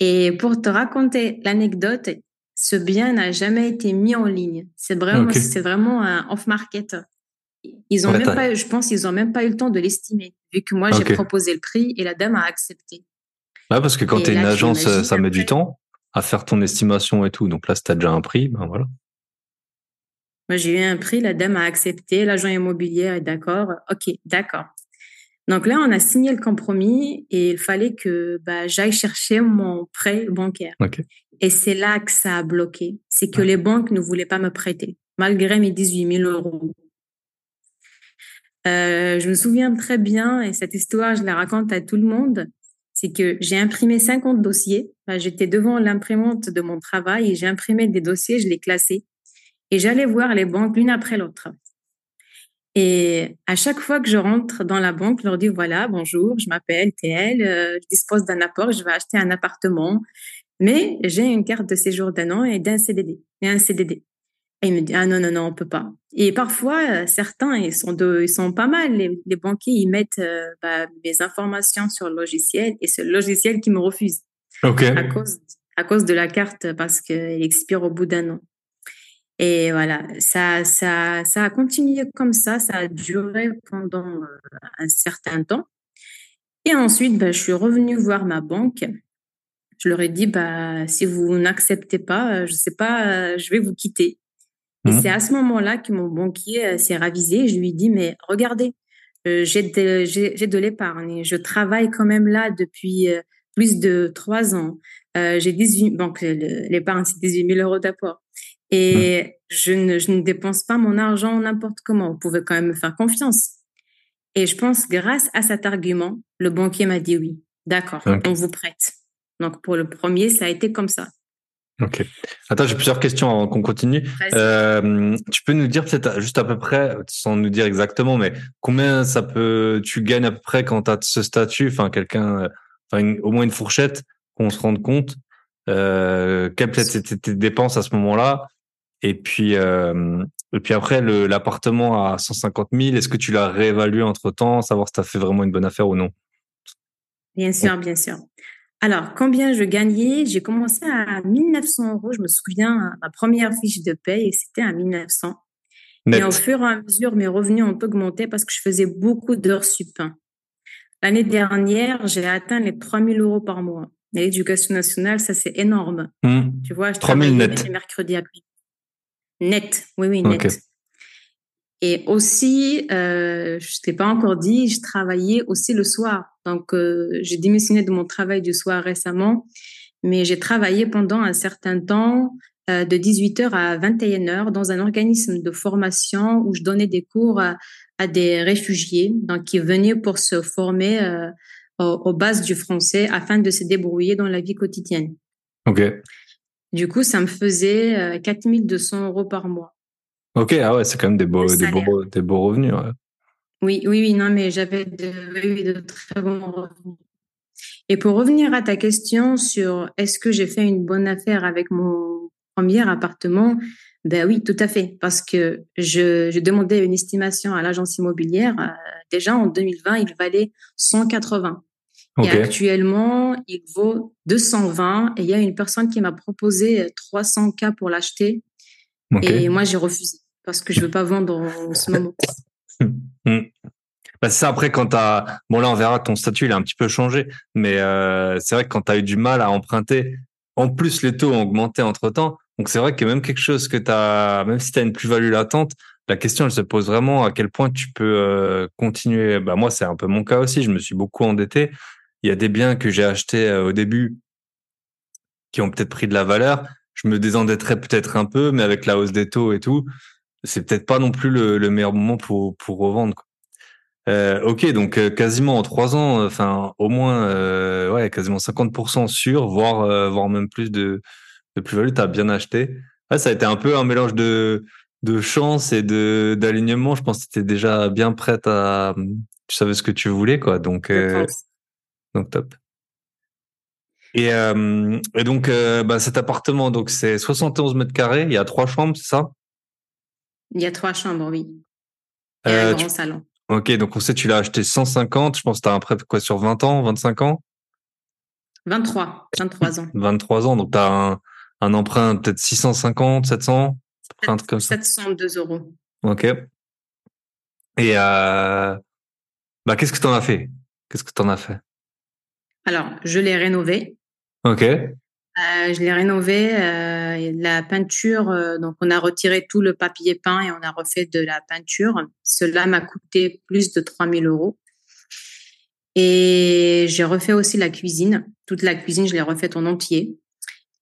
Et pour te raconter l'anecdote, ce bien n'a jamais été mis en ligne. C'est vraiment, c'est vraiment un off-market. Ils ont même pas, je pense, ils ont même pas eu le temps de l'estimer, vu que moi j'ai proposé le prix et la dame a accepté. Ouais, parce que quand tu es une agence, ça met du temps à faire ton estimation et tout. Donc là, si tu as déjà un prix, ben voilà. Moi, j'ai eu un prix, la dame a accepté, l'agent immobilier est d'accord. OK, d'accord. Donc là, on a signé le compromis et il fallait que bah, j'aille chercher mon prêt bancaire. Et c'est là que ça a bloqué. C'est que les banques ne voulaient pas me prêter, malgré mes 18 000 euros. Euh, je me souviens très bien, et cette histoire, je la raconte à tout le monde c'est que j'ai imprimé 50 dossiers. J'étais devant l'imprimante de mon travail et j'ai imprimé des dossiers, je les classais. Et j'allais voir les banques l'une après l'autre. Et à chaque fois que je rentre dans la banque, je leur dis voilà, bonjour, je m'appelle TL, euh, je dispose d'un apport, je vais acheter un appartement, mais j'ai une carte de séjour d'un an et d'un CDD et un CDD. Et il me dit, ah non, non, non, on peut pas. Et parfois, euh, certains, ils sont, de, ils sont pas mal. Les, banquiers, ils mettent euh, bah, mes informations sur le logiciel et c'est le logiciel qui me refuse. À cause, à cause de la carte parce qu'elle expire au bout d'un an. Et voilà, ça, ça, ça a continué comme ça. Ça a duré pendant euh, un certain temps. Et ensuite, bah, je suis revenue voir ma banque. Je leur ai dit, bah, si vous n'acceptez pas, je sais pas, je vais vous quitter. Et mmh. c'est à ce moment-là que mon banquier euh, s'est ravisé. Je lui ai dit, mais regardez, euh, j'ai de, j'ai, de l'épargne. Je travaille quand même là depuis euh, plus de trois ans. j'ai 18, donc l'épargne, c'est 18 000 euros d'apport. Et mmh. je, ne, je ne dépense pas mon argent n'importe comment. Vous pouvez quand même me faire confiance. Et je pense, grâce à cet argument, le banquier m'a dit oui. D'accord, on vous prête. Donc pour le premier, ça a été comme ça. Ok. Attends, j'ai plusieurs questions avant qu'on continue. Euh, tu peux nous dire peut-être juste à peu près, sans nous dire exactement, mais combien ça peut, tu gagnes à peu près quand tu as ce statut, enfin quelqu'un, enfin au moins une fourchette, qu'on se rende compte. Euh, quelles peut-être étaient tes dépenses à ce moment-là? Et puis, euh, et puis après l'appartement à 150 000, est-ce que tu l'as réévalué entre temps, savoir si tu as fait vraiment une bonne affaire ou non? Bien sûr, bien sûr. Alors, combien je gagnais? J'ai commencé à 1900 euros. Je me souviens, ma première fiche de paye, c'était à 1900. Et au fur et à mesure, mes revenus ont augmenté parce que je faisais beaucoup d'heures sup. L'année dernière, j'ai atteint les 3000 euros par mois. L'éducation nationale, ça, c'est énorme. Hmm. Tu vois, je travaille net. mercredi après. Net, oui, oui, net. Et aussi, euh, je t'ai pas encore dit, je travaillais aussi le soir. Donc, euh, j'ai démissionné de mon travail du soir récemment, mais j'ai travaillé pendant un certain temps euh, de 18h à 21h dans un organisme de formation où je donnais des cours à, des réfugiés donc qui venaient pour se former euh, aux, bases du français afin de se débrouiller dans la vie quotidienne. Ok. Du coup, ça me faisait 4200 euros par mois. Ok, ah ouais, c'est quand même des beaux, des beaux, des beaux revenus. Oui, oui, oui, non, mais j'avais de, de très bons revenus. Et pour revenir à ta question sur est-ce que j'ai fait une bonne affaire avec mon premier appartement, ben oui, tout à fait, parce que je, je demandais une estimation à l'agence immobilière. Euh, déjà en 2020, il valait 180. Et actuellement, il vaut 220. Et il y a une personne qui m'a proposé 300 k pour l'acheter. Et moi, j'ai refusé parce que je veux pas vendre en ce moment. <laughs> Hmm. Bah, c'est ça après quand t'as bon là on verra ton statut il a un petit peu changé mais euh, c'est vrai que quand tu as eu du mal à emprunter en plus les taux ont augmenté entre temps donc c'est vrai que même quelque chose que tu as même si tu as une plus-value latente la question elle se pose vraiment à quel point tu peux euh, continuer bah moi c'est un peu mon cas aussi je me suis beaucoup endetté il y a des biens que j'ai achetés euh, au début qui ont peut-être pris de la valeur je me désendetterais peut-être un peu mais avec la hausse des taux et tout c'est peut-être pas non plus le, meilleur moment pour pour revendre. Quoi. Euh, ok, donc euh, quasiment en trois ans, enfin au moins euh, ouais, quasiment 50% sûr, voire euh, voire même plus de de plus-value. T'as bien acheté. Ouais, ça a été un peu un mélange de de chance et de d'alignement. Je pense que t'étais déjà bien prête à, tu savais ce que tu voulais quoi. Donc donc top. Et, et donc bah, cet appartement, donc c'est 71 mètres carrés. Il y a trois chambres, c'est ça? Il y a trois chambres, oui. Et un euh, grand salon. Ok, donc on sait tu l'as acheté 150, je pense que tu as un prêt quoi sur 20 ans, 25 ans? 23, 23 ans. <laughs> 23 ans, donc tu as un, un, emprunt peut-être 650, 700 7, comme ça. 702 euros. Ok. Et euh, bah, qu'est-ce que tu en as fait? Qu'est-ce que tu en as fait? Alors, je l'ai rénové. Ok. Euh, je l'ai rénové. Euh, la peinture, euh, donc on a retiré tout le papier peint et on a refait de la peinture. Cela m'a coûté plus de 3000 euros. Et j'ai refait aussi la cuisine. Toute la cuisine, je l'ai refaite en entier.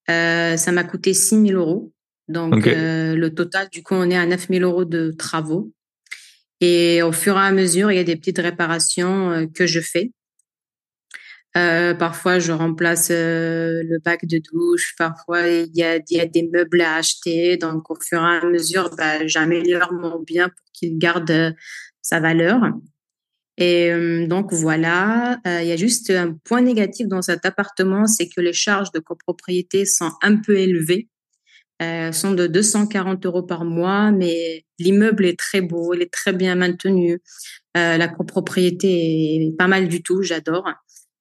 ça m'a coûté 6000 euros. Donc le total, du coup, on est à 9000 euros de travaux. Et au fur et à mesure, il y a des petites réparations que je fais. Euh, parfois, je remplace euh, le bac de douche. Parfois, il y a, y a, des meubles à acheter. Donc, au fur et à mesure, bah, j'améliore mon bien pour qu'il garde euh, sa valeur. Et donc, voilà. il y a juste un point négatif dans cet appartement, c'est que les charges de copropriété sont un peu élevées. Euh, sont de 240 euros par mois, mais l'immeuble est très beau, il est très bien maintenu. la copropriété est pas mal du tout, j'adore.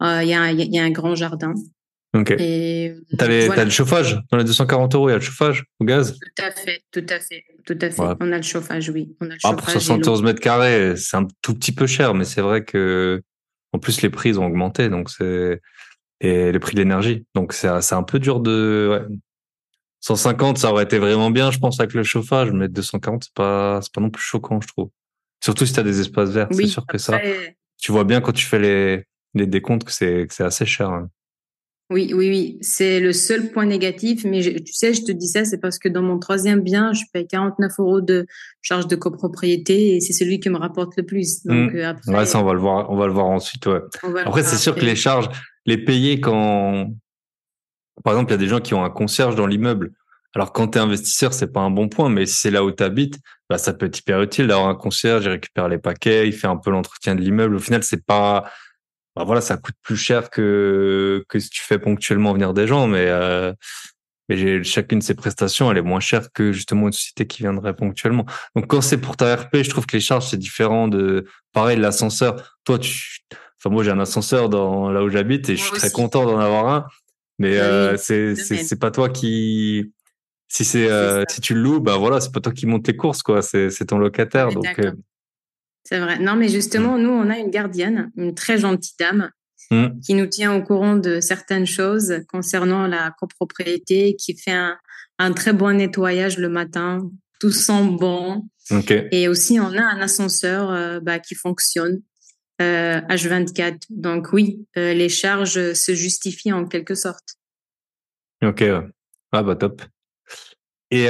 Euh, il y, a, y, a, un grand jardin. Ok. Et t'as, le chauffage? Dans les 240 euros, il y a le chauffage au gaz? Tout à fait, tout à fait, tout à fait. On a le chauffage, oui. On a le ah, pour 71 mètres carrés, c'est un tout petit peu cher, mais c'est vrai que en plus les prix ont augmenté, donc c'est et les prix de l'énergie, donc c'est c'est un peu dur de. Ouais. 150, ça aurait été vraiment bien, je pense, avec le chauffage, mais 240, c'est pas c'est pas non plus choquant, je trouve. Surtout si tu as des espaces verts, c'est sûr que ça. Tu vois bien quand tu fais les que c'est c'est assez cher. Hein. Oui, oui, oui. C'est le seul point négatif. Mais tu sais, je te dis ça, c'est parce que dans mon troisième bien, je paye 49 euros de charge de copropriété et c'est celui qui me rapporte le plus. Donc, mmh. euh, après, ouais, ça, on va le voir, on va le voir ensuite, ouais. Après, c'est sûr que les charges, les payer quand, par exemple, il y a des gens qui ont un concierge dans l'immeuble. Alors, quand tu es investisseur, c'est pas un bon point, mais si c'est là où tu habites, bah, ça peut être hyper utile d'avoir un concierge, il récupère les paquets, il fait un peu l'entretien de l'immeuble. Au final, c'est pas, bah voilà, ça coûte plus cher que que si tu fais ponctuellement venir des gens, mais euh, mais chacune de ces prestations, elle est moins chère que justement une société qui viendrait ponctuellement. Donc quand c'est pour ta RP, je trouve que les charges c'est différent de pareil l'ascenseur. Toi tu Enfin, moi, j'ai un ascenseur dans là où j'habite et je suis très content d'en avoir un. Mais euh, c'est c'est pas toi qui si c'est euh, si tu le loues, bah voilà, c'est pas toi qui monte les courses quoi, c'est c'est ton locataire donc. Euh, c'est vrai. Non, mais justement, mmh. nous, on a une gardienne, une très gentille dame, mmh. qui nous tient au courant de certaines choses concernant la copropriété, qui fait un, un très bon nettoyage le matin, tout sent bon. Et aussi, on a un ascenseur bah, qui fonctionne. H24. Donc oui, les charges se justifient en quelque sorte. Ok, ah bah top. Et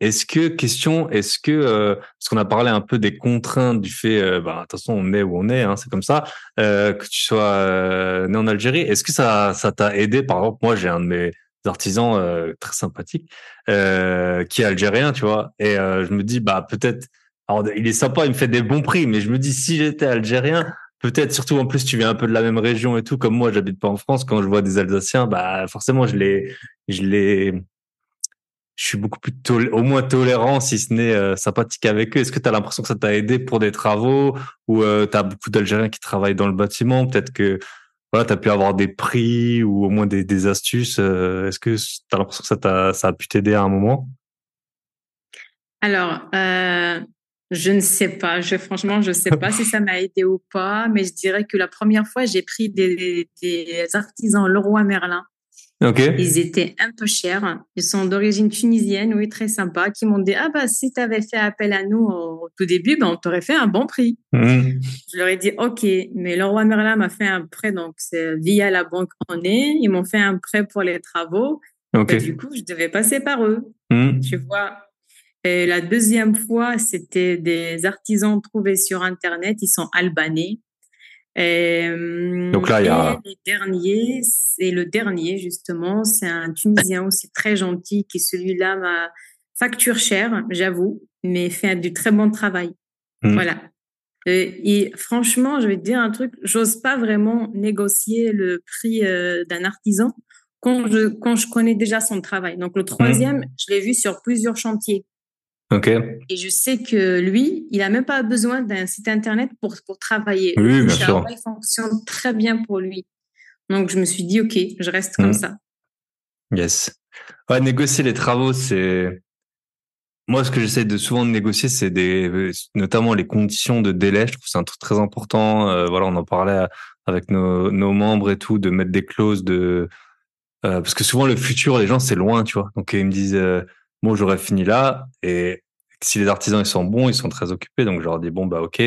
est-ce que question, est-ce que parce qu'on a parlé un peu des contraintes du fait, bah attention, on est où on est, hein, c'est comme ça, que tu sois né en Algérie, est-ce que ça ça t'a aidé? Par exemple, moi j'ai un de mes artisans très sympathiques qui est algérien, tu vois, et je me dis bah peut-être, alors il est sympa, il me fait des bons prix, mais je me dis si j'étais algérien, peut-être surtout en plus tu viens un peu de la même région et tout, comme moi j'habite pas en France, quand je vois des Alsaciens, bah forcément je les je les je suis beaucoup plus au moins tolérant, si ce n'est euh, sympathique avec eux. Est-ce que tu as l'impression que ça t'a aidé pour des travaux ou euh, tu as beaucoup d'Algériens qui travaillent dans le bâtiment? Peut-être que voilà, tu as pu avoir des prix ou au moins des, astuces. Euh, est-ce que tu as l'impression que ça, t'a, ça a pu t'aider à un moment? Alors, je ne sais pas. Je, franchement, je ne sais pas si ça m'a aidé ou pas, mais je dirais que la première fois, j'ai pris des, des artisans Leroy Merlin ils étaient un peu chers. Ils sont d'origine tunisienne, oui, très sympa, qui m'ont dit, ah bah, si tu avais fait appel à nous au tout début, ben, on t'aurait fait un bon prix. Mmh. Je leur ai dit, OK, mais le roi Merlin m'a fait un prêt, donc c'est via la banque en est. Ils m'ont fait un prêt pour les travaux. Ben, du coup, je devais passer par eux. Mmh. Tu vois. Et la deuxième fois, c'était des artisans trouvés sur Internet. Ils sont albanais. Euh, Donc là, il y a. Le dernier, c'est le dernier, justement. C'est un Tunisien aussi très gentil qui, celui-là, m'a facture cher, j'avoue, mais fait du très bon travail. Hmm. Voilà. Euh, et franchement, je vais te dire un truc, j'ose pas vraiment négocier le prix euh, d'un artisan quand je, quand je connais déjà son travail. Donc le hmm. troisième, je l'ai vu sur plusieurs chantiers. Et je sais que lui, il n'a même pas besoin d'un site internet pour, pour travailler. Oui, bien sûr. Il fonctionne très bien pour lui. Donc, je me suis dit, OK, je reste comme mm. ça. Yes. Ouais, négocier les travaux, c'est. Moi, ce que j'essaie de souvent de négocier, c'est des, notamment les conditions de délai. Je trouve que c'est un truc très important. Euh, voilà, on en parlait avec nos, nos membres et tout, de mettre des clauses de, euh, parce que souvent le futur, les gens, c'est loin, tu vois. Donc ils me disent, euh, bon, j'aurais fini là, et si les artisans ils sont bons, ils sont très occupés, donc je leur dis bon bah ok,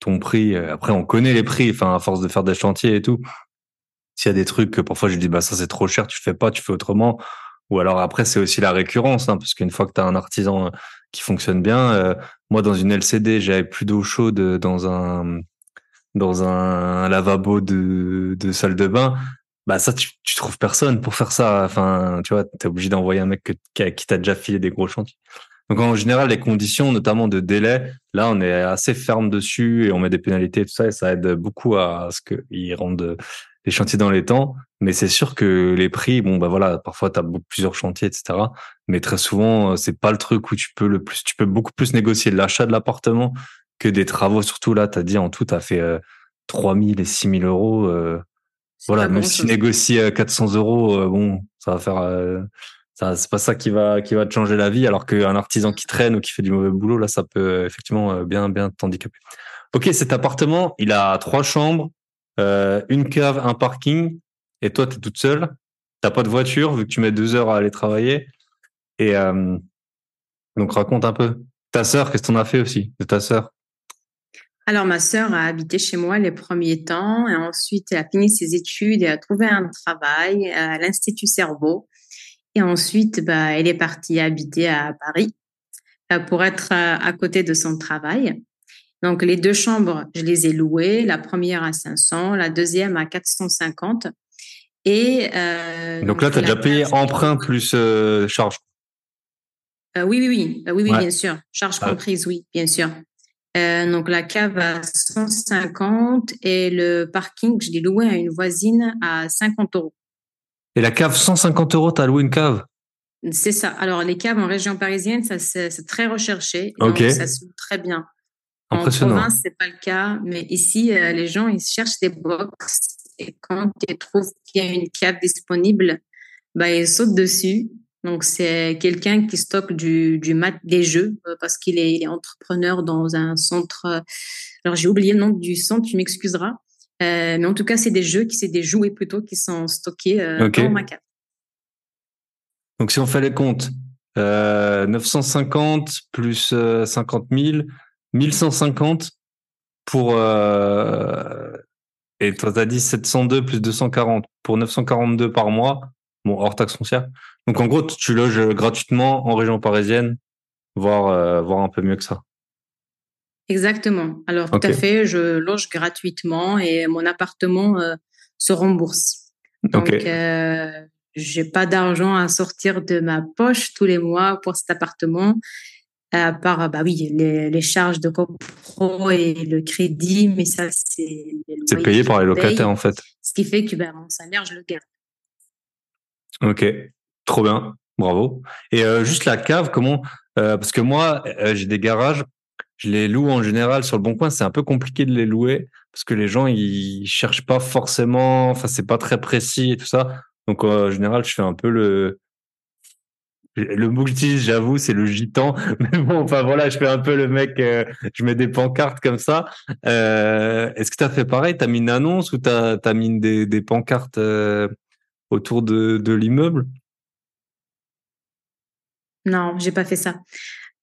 ton prix. Euh, après on connaît les prix, enfin à force de faire des chantiers et tout. S'il y a des trucs que parfois je dis bah ça c'est trop cher, tu fais pas, tu fais autrement. Ou alors après c'est aussi la récurrence, hein, parce qu'une fois que tu as un artisan euh, qui fonctionne bien, euh, moi dans une LCD j'avais plus d'eau chaude dans un dans un lavabo de, de salle de bain bah ça tu, tu trouves personne pour faire ça enfin tu vois tu es obligé d'envoyer un mec qui t'a déjà filé des gros chantiers donc en général, les conditions, notamment de délai, là, on est assez ferme dessus et on met des pénalités et tout ça, et ça aide beaucoup à ce qu'ils rendent les chantiers dans les temps. Mais c'est sûr que les prix, bon, bah voilà, parfois tu as plusieurs chantiers, etc. Mais très souvent, c'est pas le truc où tu peux le plus, tu peux beaucoup plus négocier l'achat de l'appartement que des travaux. Surtout là, tu as dit en tout, tu as fait euh, 3000 et 6000 euros. Euh, voilà, même si tu négocies 400 euros, euh, bon, ça va faire euh, c'est pas ça qui va qui va te changer la vie alors qu'un artisan qui traîne ou qui fait du mauvais boulot là ça peut euh, effectivement euh, bien bien t'handicaper. Ok cet appartement il a trois chambres, euh, une cave, un parking et toi tu es toute seule, t'as pas de voiture vu que tu mets deux heures à aller travailler et donc raconte un peu ta sœur qu'est-ce que t'en as fait aussi de ta sœur? Alors, ma sœur a habité chez moi les premiers temps et ensuite elle a fini ses études et a trouvé un travail à l'Institut Cerveau et ensuite, bah, elle est partie habiter à Paris euh, pour être euh, à côté de son travail. Donc, les deux chambres, je les ai louées. La première à 500, la deuxième à 450. Et euh, donc là, tu as déjà payé emprunt plus charge. oui, oui, oui, oui, oui, bien sûr. Charge comprise, oui, bien sûr. donc la cave à 150 et le parking, je l'ai loué à une voisine à 50 euros. Et la cave, 150 euros, t'as loué une cave? C'est ça. Alors, les caves en région parisienne, ça c'est très recherché. Ok. ça se loue très bien. En province, c'est pas le cas, mais ici, euh, les gens, ils cherchent des box et quand ils trouvent qu'il y a une cave disponible, bah, ils sautent dessus. Donc, c'est quelqu'un qui stocke du, du mat des jeux euh, parce qu'il est, entrepreneur dans un centre. alors, j'ai oublié le nom du centre, tu m'excuseras. Euh, mais en tout cas, c'est des jeux qui, c'est des jouets plutôt qui sont stockés dans ma cave. Donc, si on fait les comptes, 950 plus 50 000, 1150 pour euh, et toi t'as dit 702 plus 240 pour 942 par mois, bon hors taxe foncière. Donc en gros tu loges gratuitement en région parisienne, voire euh, voire un peu mieux que ça. Exactement. Alors tout à fait, je loge gratuitement et mon appartement euh, se rembourse. Donc euh, j'ai pas d'argent à sortir de ma poche tous les mois pour cet appartement à part bah oui les, les charges de copro et le crédit mais ça c'est c'est payé par les locataires en fait. ce qui fait que bah, mon salaire je le garde. Ok. Trop bien. Bravo. Et euh, juste la cave comment euh, parce que moi euh, j'ai des garages je les loue en général sur le bon coin c'est un peu compliqué de les louer parce que les gens ils cherchent pas forcément enfin c'est pas très précis et tout ça donc en général je fais un peu le le mot que j'avoue, c'est le gitan. <laughs> Mais bon, enfin voilà, je fais un peu le mec, euh, je mets des pancartes comme ça. Euh, Est-ce que tu as fait pareil? Tu as mis une annonce ou tu as, mis des, des pancartes euh, autour de, de l'immeuble? Non, j'ai pas fait ça.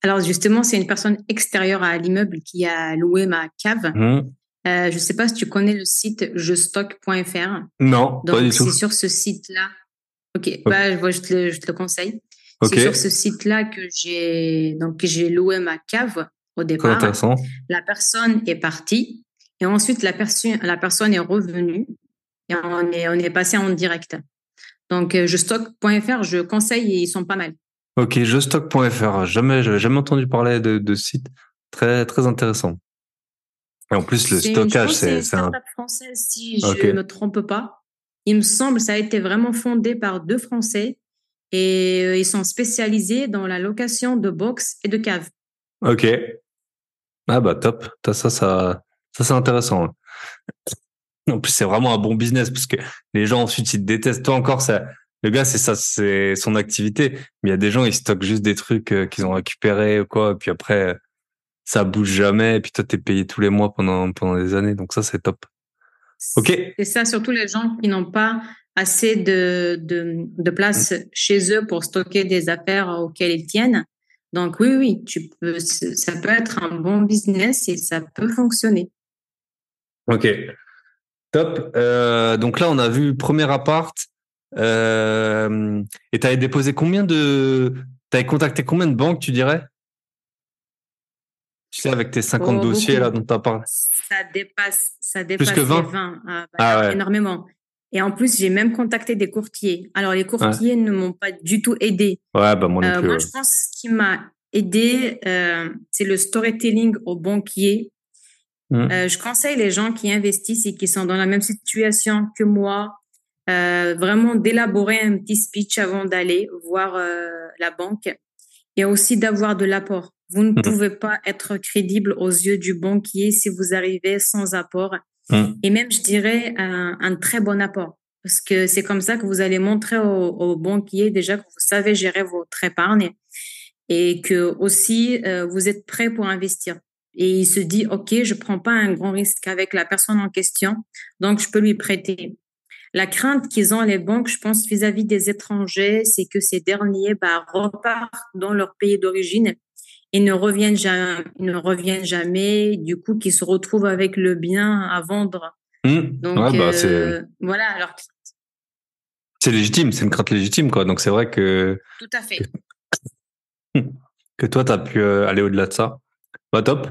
Alors justement, c'est une personne extérieure à l'immeuble qui a loué ma cave. Mmh. Euh, je sais pas si tu connais le site jestock.fr. Non, pas du tout. C'est sur ce site-là. Ok, bah, je, te je te le conseille. C'est sur ce site-là que j'ai donc j'ai loué ma cave au départ. La personne est partie et ensuite la personne la personne est revenue et on est on est passé en direct. Donc euh, je stocke.fr, je conseille et ils sont pas mal. Ok, je stocke.fr, jamais j'avais jamais entendu parler de, de site très très intéressant. Et en plus le stockage c'est c'est un française si je ne me trompe pas. Il me semble ça a été vraiment fondé par deux Français et euh, ils sont spécialisés dans la location de box et de caves. Ok. Ah bah top. Ça, ça, ça, c'est intéressant. En plus, c'est vraiment un bon business parce que les gens ensuite ils te détestent. Toi encore, ça, le gars, c'est ça, c'est son activité. Mais il y a des gens, ils stockent juste des trucs euh, qu'ils ont récupérés ou quoi. Et puis après, ça bouge jamais. Et puis toi, t'es payé tous les mois pendant pendant des années. Donc ça, c'est top. Ok. Et ça, surtout les gens qui n'ont pas assez de, de, de place mm. chez eux pour stocker des affaires auxquelles ils tiennent. Donc oui, oui, tu peux, ça peut être un bon business et ça peut fonctionner. Ok, top. Euh, donc là, on a vu premier appart. Euh, et tu avais déposé combien de... Tu avais contacté combien de banques, tu dirais? Tu sais, avec tes 50 dossiers là dont tu as parlé. Ça dépasse, ça dépasse Plus que 20, 20 ah, bah, ah énormément. Et en plus, j'ai même contacté des courtiers. Alors, les courtiers ne m'ont pas du tout aidé. Ouais, bah moi non euh, plus. Moi, je pense ce qui m'a aidé, euh, c'est le storytelling aux banquiers. Mmh. Euh, je conseille les gens qui investissent et qui sont dans la même situation que moi, vraiment d'élaborer un petit speech avant d'aller voir la banque et aussi d'avoir de l'apport. Vous ne mmh. pouvez pas être crédible aux yeux du banquier si vous arrivez sans apport. Mmh. Et même, je dirais, un, un, très bon apport. Parce que c'est comme ça que vous allez montrer au, au, banquier déjà que vous savez gérer votre épargne et que aussi euh, vous êtes prêt pour investir. Et il se dit, OK, je prends pas un grand risque avec la personne en question, donc je peux lui prêter. La crainte qu'ils ont les banques, je pense, vis-à-vis des étrangers, c'est que ces derniers bah, repartent dans leur pays d'origine ils ne reviennent jamais, ils ne reviennent jamais, du coup, qui se retrouvent avec le bien à vendre. Mmh. Donc, bah, euh, voilà. Alors, c'est légitime, c'est une crainte légitime, quoi. Donc, c'est vrai que. Tout à fait. Que, <laughs> toi, tu as pu euh, aller au-delà de ça. Bah, top.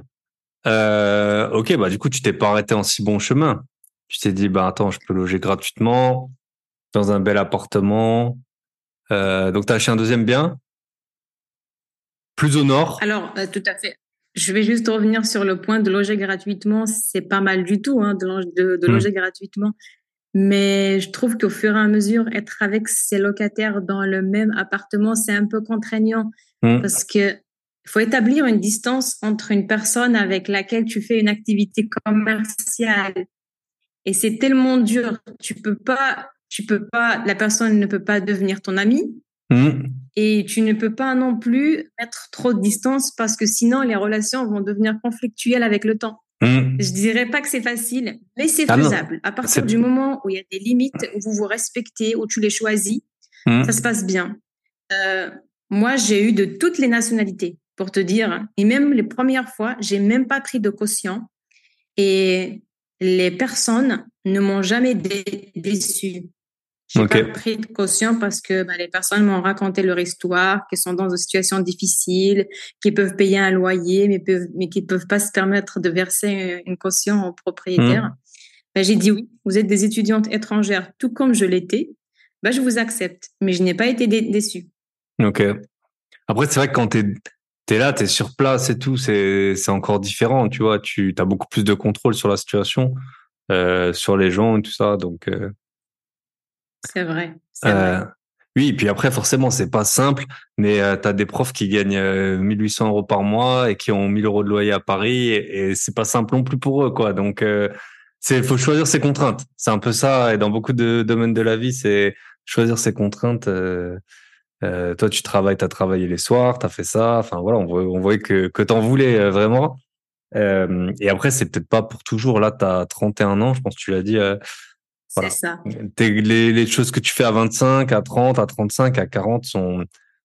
Euh, ok, bah, du coup, tu t'es pas arrêté en si bon chemin. Tu t'es dit, bah, attends, je peux loger gratuitement dans un bel appartement. donc, tu as acheté un deuxième bien? Plus au nord? Alors, euh, tout à fait. Je vais juste revenir sur le point de loger gratuitement. C'est pas mal du tout hein, de, de, hmm. loger gratuitement. Mais je trouve qu'au fur et à mesure, être avec ses locataires dans le même appartement, c'est un peu contraignant. Hmm. Parce que il faut établir une distance entre une personne avec laquelle tu fais une activité commerciale. Et c'est tellement dur. Tu peux pas, tu peux pas, la personne ne peut pas devenir ton ami. Mmh. Et tu ne peux pas non plus mettre trop de distance parce que sinon les relations vont devenir conflictuelles avec le temps. Mmh. Je dirais pas que c'est facile, mais c'est ah faisable. À partir du moment où il y a des limites, où vous vous respectez, où tu les choisis, mmh. ça se passe bien. Euh, moi, j'ai eu de toutes les nationalités pour te dire. Et même les premières fois, j'ai même pas pris de caution. Et les personnes ne m'ont jamais déçu. J'ai pas pris de caution parce que bah, les personnes m'ont raconté leur histoire, qu'elles sont dans une situation difficile, qui peuvent payer un loyer, mais peuvent, mais qui peuvent pas se permettre de verser une caution au propriétaire. Mmh. Bah, j'ai dit oui, vous êtes des étudiantes étrangères, tout comme je l'étais. Bah, je vous accepte, mais je n'ai pas été déçue. Ok. Après, c'est vrai que quand tu es t'es là, t'es sur place et tout, c'est c'est encore différent, tu vois. Tu as beaucoup plus de contrôle sur la situation, euh, sur les gens et tout ça, donc. Euh, c'est vrai. Euh, vrai. Oui, puis après forcément c'est pas simple, mais euh, tu as des profs qui gagnent 1800 euros par mois et qui ont 1000 euros de loyer à Paris et, et c'est pas simple non plus pour eux, quoi. Donc c'est faut choisir ses contraintes. C'est un peu ça et dans beaucoup de domaines de la vie, c'est choisir ses contraintes. Euh, toi, tu travailles, tu as travaillé les soirs, tu as fait ça. Enfin, voilà, on, voyait, on voyait que, que tu en voulais euh, vraiment. Euh, et après, c'est peut-être pas pour toujours. Là, tu as 31 ans, je pense que tu l'as dit. c'est ça. Les, les, choses que tu fais à 25, à 30, à 35, à 40 sont,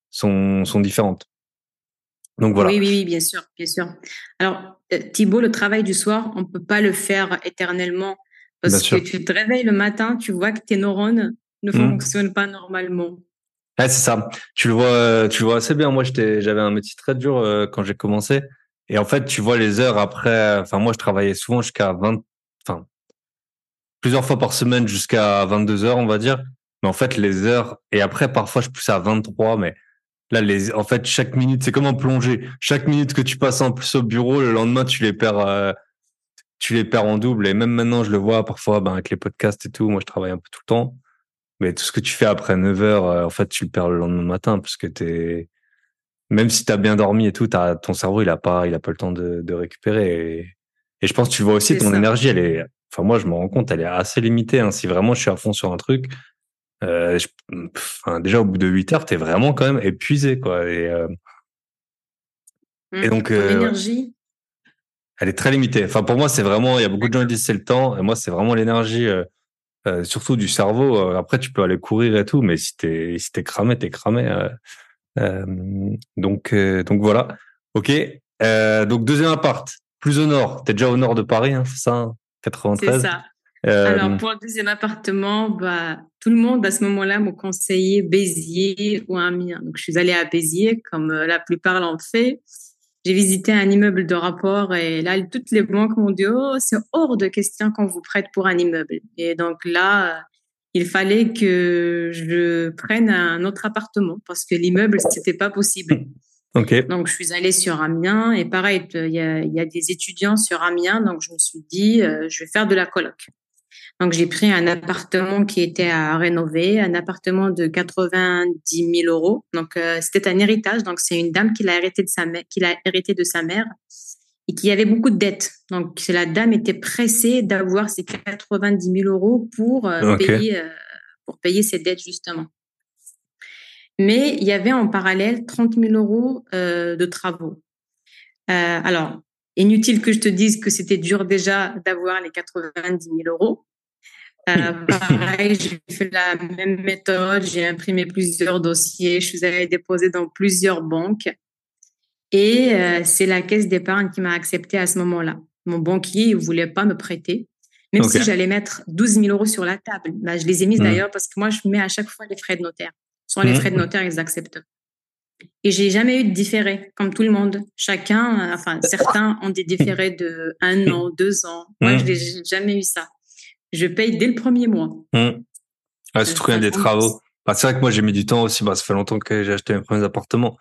sont, sont différentes. Donc voilà. Oui, oui, oui, bien sûr, bien sûr. Alors, Thibaut, le travail du soir, on peut pas le faire éternellement parce que tu te réveilles le matin, tu vois que tes neurones ne mmh. fonctionnent pas normalement. C'est ça. Tu le vois, euh, tu le vois assez bien. Moi, j'avais un métier très dur euh, quand j'ai commencé. Et en fait, tu vois les heures après. Enfin, moi, je travaillais souvent jusqu'à 20, enfin, plusieurs fois par semaine jusqu'à 22 heures, on va dire. Mais en fait, les heures et après, parfois, je poussais à 23. Mais là, les, en fait, chaque minute, c'est comme en plongée. Chaque minute que tu passes en plus au bureau, le lendemain, tu les perds. Euh, tu les perds en double. Et même maintenant, je le vois parfois ben, avec les podcasts et tout. Moi, je travaille un peu tout le temps. Mais tout ce que tu fais après 9 heures, euh, en fait, tu le perds le lendemain matin parce que t'es, même si tu as bien dormi et tout, ton cerveau, il a pas, il a pas le temps de, de récupérer. Et, et, je pense que tu vois aussi ton énergie, elle est, enfin, moi, je me rends compte, elle est assez limitée. Hein. Si vraiment je suis à fond sur un truc, euh, déjà au bout de 8 heures, tu es vraiment quand même épuisé, quoi. Et, euh, et mmh. donc, euh, l'énergie. Elle est très limitée. Enfin, pour moi, c'est vraiment, il y a beaucoup de gens qui disent c'est le temps. Et moi, c'est vraiment l'énergie. Euh, euh, surtout du cerveau. Euh, après, tu peux aller courir et tout, mais si t'es si t'es cramé, t'es cramé. Euh, donc donc voilà. Ok. donc deuxième appart, plus au nord. T'es déjà au nord de Paris, hein, c'est ça 93. Hein, c'est ça. Alors pour le deuxième appartement, bah tout le monde à ce moment-là m'a conseillé Béziers ou Amiens. Donc je suis allée à Béziers comme la plupart l'ont fait j'ai visité un immeuble de rapport et là, toutes les banques m'ont dit, oh, c'est hors de question qu'on vous prête pour un immeuble. Et donc là, il fallait que je prenne un autre appartement parce que l'immeuble, c'était pas possible. Okay. Donc, je suis allée sur Amiens et pareil, il y a, il y a des étudiants sur Amiens, donc je me suis dit, euh, je vais faire de la coloc. Donc, j'ai pris un appartement qui était à rénover, un appartement de 90 000 euros. Donc, euh, c'était un héritage. Donc, c'est une dame qui l'a hérité de sa mère, qui l'a hérité de sa mère et qui avait beaucoup de dettes. Donc, la dame était pressée d'avoir ces 90 000 euros pour euh, payer, euh, pour payer ses dettes justement. Mais il y avait en parallèle 30 000 euros de travaux. alors, inutile que je te dise que c'était dur déjà d'avoir les 90 000 euros. Euh, pareil, j'ai fait la même méthode. J'ai imprimé plusieurs dossiers. Je suis allée déposer dans plusieurs banques. Et euh, c'est la caisse d'épargne qui m'a accepté à ce moment-là. Mon banquier ne voulait pas me prêter, même si j'allais mettre 12 000 euros sur la table. Bah, je les ai mises mmh. d'ailleurs parce que moi, je mets à chaque fois les frais de notaire. Sans les mmh. frais de notaire, ils acceptent. Et j'ai jamais eu de différé, comme tout le monde. Chacun, enfin, certains ont des différés de un an, deux ans. Moi, mmh. je n'ai jamais eu ça je paye dès le premier mois. Mmh. Ouais, surtout quand il y a des travaux. Bah, c'est vrai que moi, j'ai mis du temps aussi. Bah, ça fait longtemps que j'ai acheté mes premiers appartements.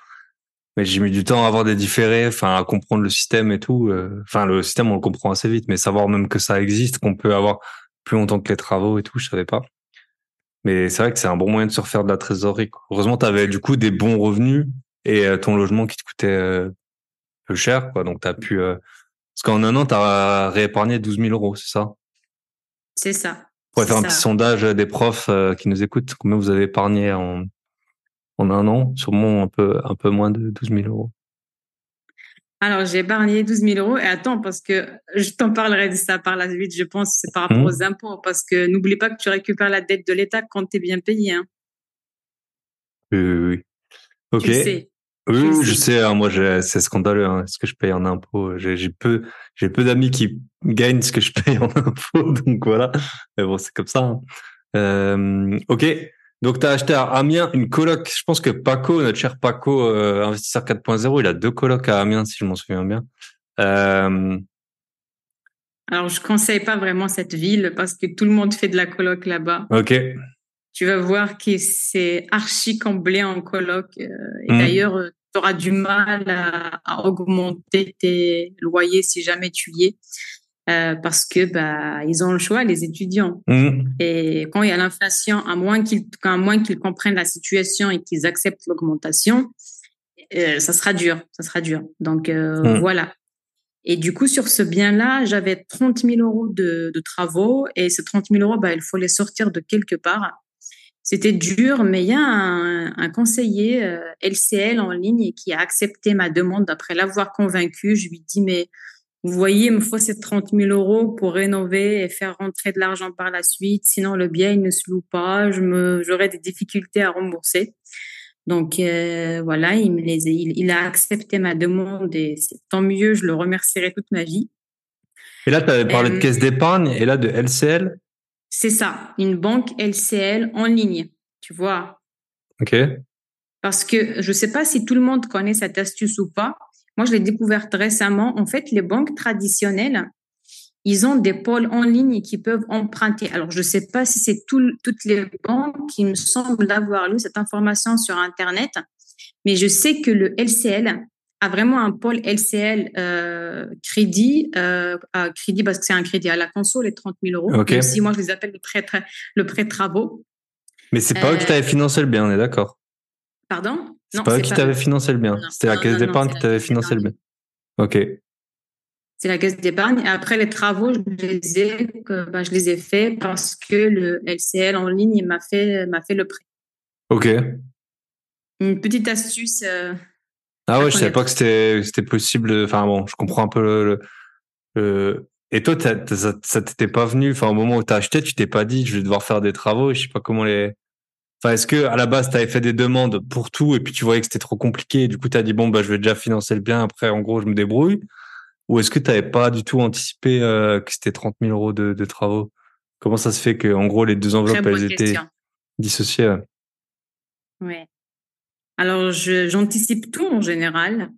Mais j'ai mis du temps à avoir des différés, enfin, à comprendre le système et tout. Euh. Enfin, le système, on le comprend assez vite, mais savoir même que ça existe, qu'on peut avoir plus longtemps que les travaux et tout, je savais pas. Mais c'est vrai que c'est un bon moyen de se refaire de la trésorerie. Heureusement, tu avais du coup des bons revenus et euh, ton logement qui te coûtait euh, peu cher, quoi. Donc, tu as pu. Euh, parce qu'en un an, tu as réépargné 12 000 euros, c'est ça? C'est ça. On pourrait faire un petit sondage des profs qui nous écoutent. Combien vous avez épargné en, en un an? Sûrement un peu, un peu moins de 12 000 euros. Alors, j'ai épargné 12 000 euros. Et attends, parce que je t'en parlerai de ça par la suite, je pense, c'est par rapport mmh. aux impôts. Parce que n'oublie pas que tu récupères la dette de l'État quand tu es bien payé. Hein. Oui, oui, oui. Ok. Tu sais. Oui, je, sais. Hein, moi, c'est scandaleux hein, ce que je paye en impôts. J'ai peu, j'ai peu d'amis qui gagnent ce que je paye <laughs> en impôts, donc voilà. Mais bon, c'est comme ça. Hein. Euh, ok. Donc, tu as acheté à Amiens une coloc. Je pense que Paco, notre cher Paco, euh, investisseur 4.0, il a deux colocs à Amiens, si je m'en souviens bien. Euh... Alors, je conseille pas vraiment cette ville parce que tout le monde fait de la coloc là-bas. Ok. Tu vas voir que c'est archi comblé en coloc. Euh, et mmh. d'ailleurs, euh, tu auras du mal à, à, augmenter tes loyers si jamais tu y es. Euh, parce que bah ils ont le choix les étudiants mmh. et quand il y a l'inflation à moins qu'ils moins qu'ils comprennent la situation et qu'ils acceptent l'augmentation euh, ça sera dur ça sera dur donc euh, mmh. voilà et du coup sur ce bien là j'avais 30 000 euros de, de, travaux et ces 30 000 euros bah il faut les sortir de quelque part c'était dur, mais il y a un, un conseiller LCL en ligne qui a accepté ma demande après l'avoir convaincu. Je lui dis mais vous voyez, il me faut ces 30 000 euros pour rénover et faire rentrer de l'argent par la suite. Sinon, le bien, il ne se loue pas. Je me, j'aurais des difficultés à rembourser. Donc euh, voilà, il me les, il, il, a accepté ma demande et tant mieux. Je le remercierai toute ma vie. Et là, tu avais parlé de euh, caisse d'épargne et là de LCL. C'est ça, une banque LCL en ligne. Tu vois. Ok. Parce que je ne sais pas si tout le monde connaît cette astuce ou pas. Moi, je l'ai découverte récemment. En fait, les banques traditionnelles, ils ont des pôles en ligne qui peuvent emprunter. Alors, je ne sais pas si c'est toutes les banques qui me semblent avoir lu cette information sur Internet, mais je sais que le LCL a vraiment un pôle LCL euh, crédit, euh, crédit parce que c'est un crédit à la console, les 30 000 euros. Même si moi, je les appelle le prêt, le prêt travaux. Mais c'est pas eux qui t'avaient financé le bien, on est d'accord? Pardon? C'est pas eux qui t'avaient financé le bien. C'était la caisse d'épargne qui t'avait financé le bien. Ok. C'est la caisse d'épargne. Après les travaux, je les ai, ben, je les ai faits parce que le LCL en ligne m'a fait, m'a fait le prêt. Ok. Une petite astuce. Euh, ah ouais, je savais pas que c'était, c'était possible. Enfin bon, je comprends un peu le. le, Et toi, ça, ça t'était pas venu. Enfin, au moment où t'as acheté, tu t'es pas dit, je vais devoir faire des travaux. Je sais pas comment les. Enfin, est-ce que à la base, tu avais fait des demandes pour tout et puis tu voyais que c'était trop compliqué et du coup, tu as dit, bon, bah, je vais déjà financer le bien, après, en gros, je me débrouille Ou est-ce que tu n'avais pas du tout anticipé euh, que c'était 30 000 euros de, de, travaux? Comment ça se fait que, en gros, les deux enveloppes, elles étaient dissociées Oui. Alors, j'anticipe tout en général,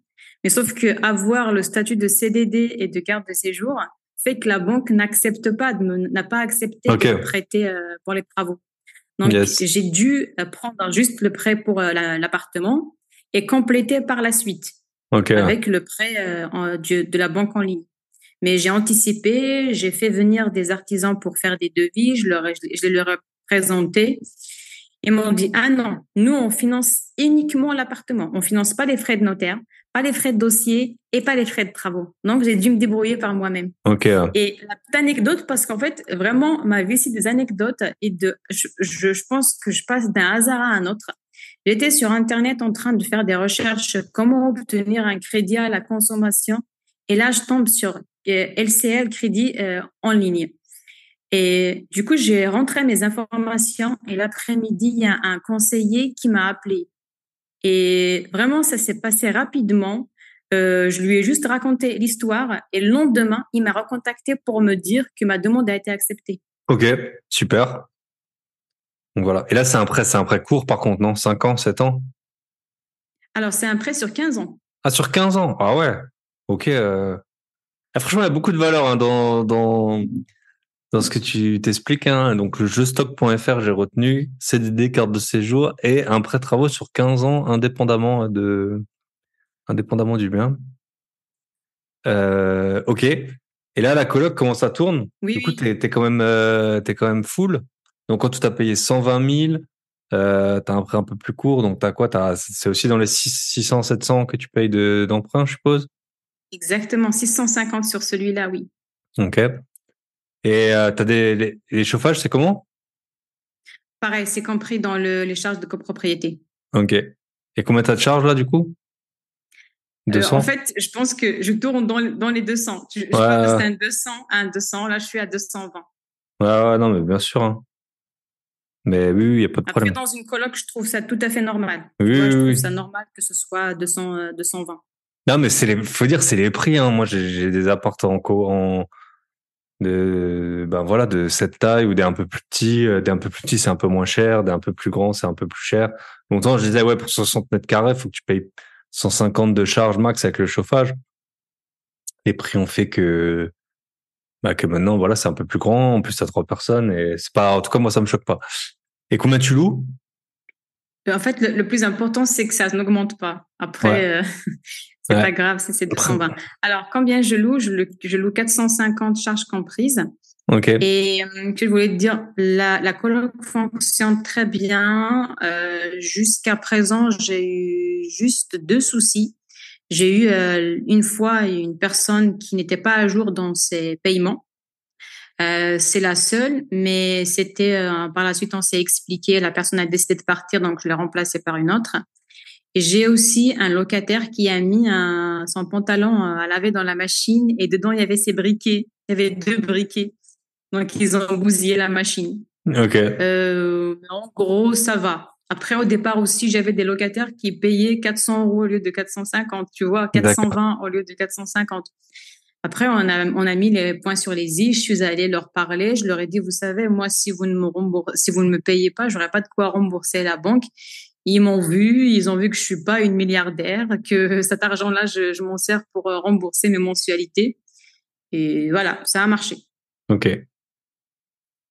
mais sauf que avoir le statut de CDD et de carte de séjour fait que la banque n'accepte pas, n'a pas accepté de prêter euh, pour les travaux. Donc, j'ai dû euh, prendre juste le prêt pour euh, l'appartement et compléter par la suite avec le prêt euh, de, la banque en ligne. Mais j'ai anticipé, j'ai fait venir des artisans pour faire des devis, je leur, je leur ai présenté. Ils m'ont dit, ah non, nous, on finance uniquement l'appartement. On finance pas les frais de notaire, pas les frais de dossier et pas les frais de travaux. Donc, j'ai dû me débrouiller par moi-même. Ok. Et la petite anecdote, parce qu'en fait, vraiment, ma vie, c'est des anecdotes et de, je, je, pense que je passe d'un hasard à un autre. J'étais sur Internet en train de faire des recherches comment obtenir un crédit à la consommation. Et là, je tombe sur LCL crédit euh, en ligne. Et du coup, j'ai rentré mes informations et l'après-midi, il y a un conseiller qui m'a appelé. Et vraiment, ça s'est passé rapidement. Euh, je lui ai juste raconté l'histoire et le lendemain, il m'a recontacté pour me dire que ma demande a été acceptée. Ok, super. Donc voilà. Et là, c'est un prêt, c'est un prêt court par contre, non? 5 ans, 7 ans? Alors, c'est un prêt sur 15 ans. Ah, sur 15 ans? Ah ouais. Ok. Euh... Ah, franchement, il y a beaucoup de valeur hein, dans, dans, dans ce que tu t'expliques, hein, donc le jeustock.fr, j'ai retenu CDD, carte de séjour et un prêt travaux sur 15 ans indépendamment de indépendamment du bien. Euh, ok. Et là, la coloc, comment ça tourne? Oui, Du coup, tu es, quand même euh, es quand même full. Donc quand tu as payé 120 000, euh, tu as un prêt un peu plus court. Donc tu quoi? C'est aussi dans les 600, 700 que tu payes d'emprunt, je suppose? Exactement, 650 sur celui-là, oui. Ok. Et euh, tu as des les, chauffages, c'est comment? Pareil, c'est compris dans le, les charges de copropriété. Ok. Et combien tu as de charges là, du coup? 200 euh, En fait, je pense que je tourne dans, dans les 200. Je, je pense que c'est un 200, un 200. Là, je suis à 220. Ouais, ouais non, mais bien sûr. Hein. Mais oui, il n'y a pas de problème. Dans une coloc, je trouve ça tout à fait normal. Oui, oui, je trouve ça normal que ce soit 200, 220. Euh, non, mais c'est les, faut dire, c'est les prix. Hein. Moi, j'ai des appartements en, de, ben voilà, de cette taille ou des un peu plus petits. Euh, des un peu plus petits, c'est un peu moins cher. Des un peu plus grands, c'est un peu plus cher. Longtemps, je disais, ouais, pour 60 mètres carrés, faut que tu payes 150 de charge max avec le chauffage. Les prix ont fait que, bah, que maintenant, voilà, c'est un peu plus grand. En plus, t'as trois personnes et c'est pas, en tout cas, moi, ça me choque pas. Et combien tu loues? En fait, le, plus important, c'est que ça n'augmente pas. Après, euh, c'est pas grave si c'est 220. Alors, combien je loue? Je, je, loue 450 charges comprises. Ok. Et euh, je voulais te dire, la, la coloc fonctionne très bien. Euh, Jusqu'à présent, j'ai eu juste deux soucis. J'ai eu euh, une fois une personne qui n'était pas à jour dans ses paiements. Euh, c'est la seule, mais c'était euh, par la suite on s'est expliqué, la personne a décidé de partir, donc je l'ai remplacée par une autre. Et j'ai aussi un locataire qui a mis un, son pantalon à laver dans la machine et dedans il y avait ses briquets, il y avait deux briquets, donc ils ont bousillé la machine. Ok. Euh, en gros, ça va. Après, au départ aussi, j'avais des locataires qui payaient 400 euros au lieu de 450, tu vois, 420 au lieu de 450. Après, on a, on a mis les points sur les i. Je suis allée leur parler. Je leur ai dit, vous savez, moi, si vous ne me si vous ne me payez pas, j'aurai pas de quoi rembourser la banque. Ils m'ont vu, ils ont vu que je suis pas une milliardaire, que cet argent-là, je, je m'en sers pour euh, rembourser mes mensualités. Et voilà, ça a marché. Ok.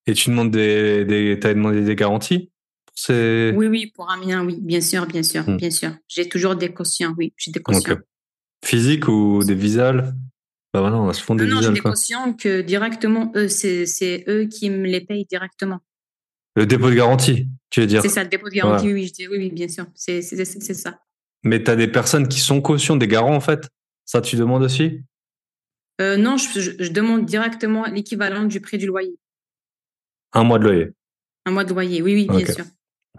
Et tu demandes des, des as demandé des garanties oui, oui, pour un mien, oui, bien sûr, bien sûr, hmm. bien sûr. J'ai toujours des cautions, oui, j'ai des cautions. Physiques ou des visales? Bah voilà, on a des Non, j'ai des cautions que directement, eux, c'est eux qui me les payent directement. Le dépôt de garantie, tu veux dire C'est ça, le dépôt de garantie, oui, oui, oui, bien sûr, c'est ça. Mais tu as des personnes qui sont cautions, des garants en fait? Ça, tu demandes aussi? Euh, Non, je, je, demande directement l'équivalent du prix du loyer. Un mois de loyer Un mois de loyer, oui, oui, bien sûr.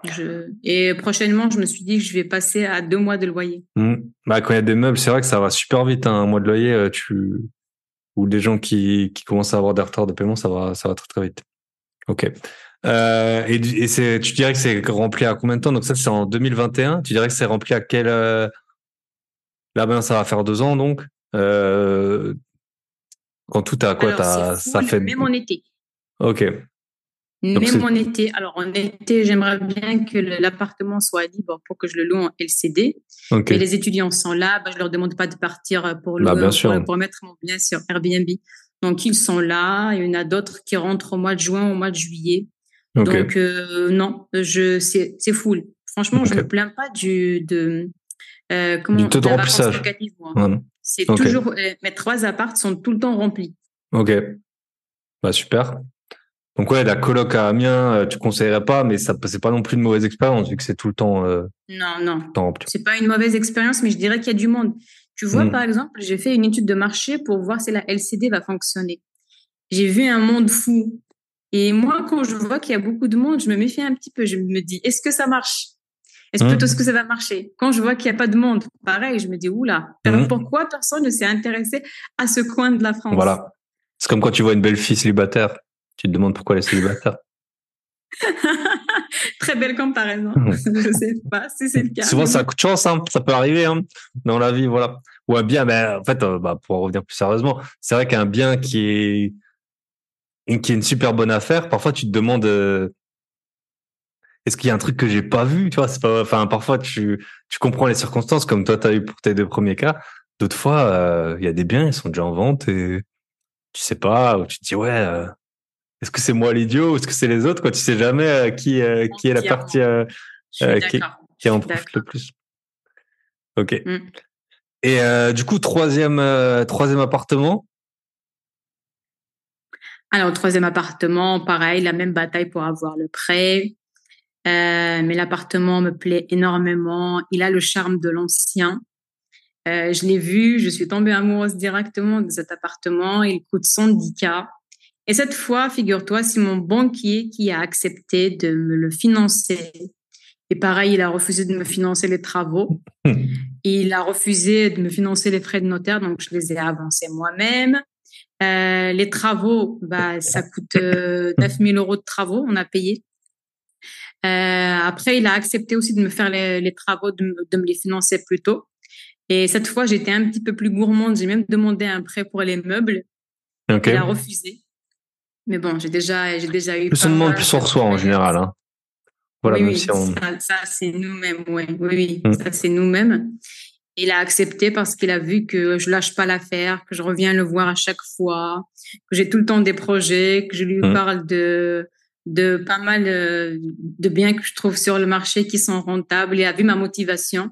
Je... Et prochainement, je me suis dit que je vais passer à deux mois de loyer. Mmh. Bah, quand il y a des meubles, c'est vrai que ça va super vite. Hein. Un mois de loyer, euh, tu... ou des gens qui, qui commencent à avoir des retards de paiement, ça va, ça va très très vite. Ok. Euh, et et c'est, tu dirais que c'est rempli à combien de temps? Donc ça, c'est en 2021. Tu dirais que c'est rempli à quel euh... Là, ben, ça va faire deux ans donc. Euh... Quand tout a quoi Alors, Ça fait. Même en été. Ok. Même en été, alors en été, j'aimerais bien que l'appartement soit libre pour que je le loue en LCD. Okay. les étudiants sont là, bah, je leur demande pas de partir pour, bah, pour, mettre mon bien sur Airbnb. Donc ils sont là. Il y en a d'autres qui rentrent au mois de juin, au mois de juillet. Donc euh, non, je c'est c'est full. Franchement, je me plains pas du de euh, comment du taux de remplissage. C'est toujours euh, mes trois apparts sont tout le temps remplis. Ok, bah super. Donc ouais, la coloc à Amiens, euh, tu conseillerais pas, mais ça c'est pas non plus une mauvaise expérience vu que c'est tout le temps. Euh, non, non. C'est pas une mauvaise expérience, mais je dirais qu'il y a du monde. Tu vois, hmm. par exemple, j'ai fait une étude de marché pour voir si la LCD va fonctionner. J'ai vu un monde fou. Et moi, quand je vois qu'il y a beaucoup de monde, je me méfie un petit peu. Je me dis, est-ce que ça marche? Est-ce hmm. plutôt ce que ça va marcher? Quand je vois qu'il n'y a pas de monde, pareil, je me dis, oula, alors hmm. pourquoi personne ne s'est intéressé à ce coin de la France? Voilà. C'est comme quand tu vois une belle fille célibataire tu te demandes pourquoi les célibataires <laughs> Très belle comparaison. <laughs> Je sais pas si c'est le cas. Souvent, ça coûte chance, hein. ça peut arriver hein, dans la vie, voilà. Ou un bien, mais en fait, euh, bah, pour en revenir plus sérieusement, c'est vrai qu'un bien qui est qui est une super bonne affaire, parfois tu te demandes euh, est-ce qu'il y a un truc que j'ai pas vu, tu vois? C'est pas, enfin, parfois tu tu comprends les circonstances comme toi tu as eu pour tes deux premiers cas. D'autres fois, euh, il y a des biens, ils sont déjà en vente et tu sais pas, ou tu te dis ouais est-ce que c'est moi l'idiot ou est-ce que c'est les autres quoi? Tu sais jamais euh, qui euh, qui est la partie euh, qui, qui, en profite le plus. Ok. Mm. et du coup troisième troisième appartement alors troisième appartement pareil la même bataille pour avoir le prêt mais l'appartement me plaît énormément il a le charme de l'ancien Euh, je l'ai vu, je suis tombée amoureuse directement de cet appartement. Il coûte 110 k. Et cette fois, figure-toi, c'est mon banquier qui a accepté de me le financer. Et pareil, il a refusé de me financer les travaux. <laughs> Il a refusé de me financer les frais de notaire, donc je les ai avancés moi-même. Euh, les travaux, bah, ça coûte euh, 9000 euros de travaux, on a payé. Euh, après, il a accepté aussi de me faire les, les travaux, de, de, me les financer plus tôt. Et cette fois, j'étais un petit peu plus gourmande. J'ai même demandé un prêt pour les meubles. Okay. Il a refusé. Mais bon, j'ai déjà, j'ai déjà eu. Plus on demande, plus on reçoit en général. Hein. Voilà, oui, oui on... ça, ça c'est nous-mêmes. Ouais. Oui, oui, mm. ça c'est nous-mêmes. Il a accepté parce qu'il a vu que je lâche pas l'affaire, que je reviens le voir à chaque fois, que j'ai tout le temps des projets, que je lui mmh. parle de de pas mal euh, de biens que je trouve sur le marché qui sont rentables. Il a vu ma motivation,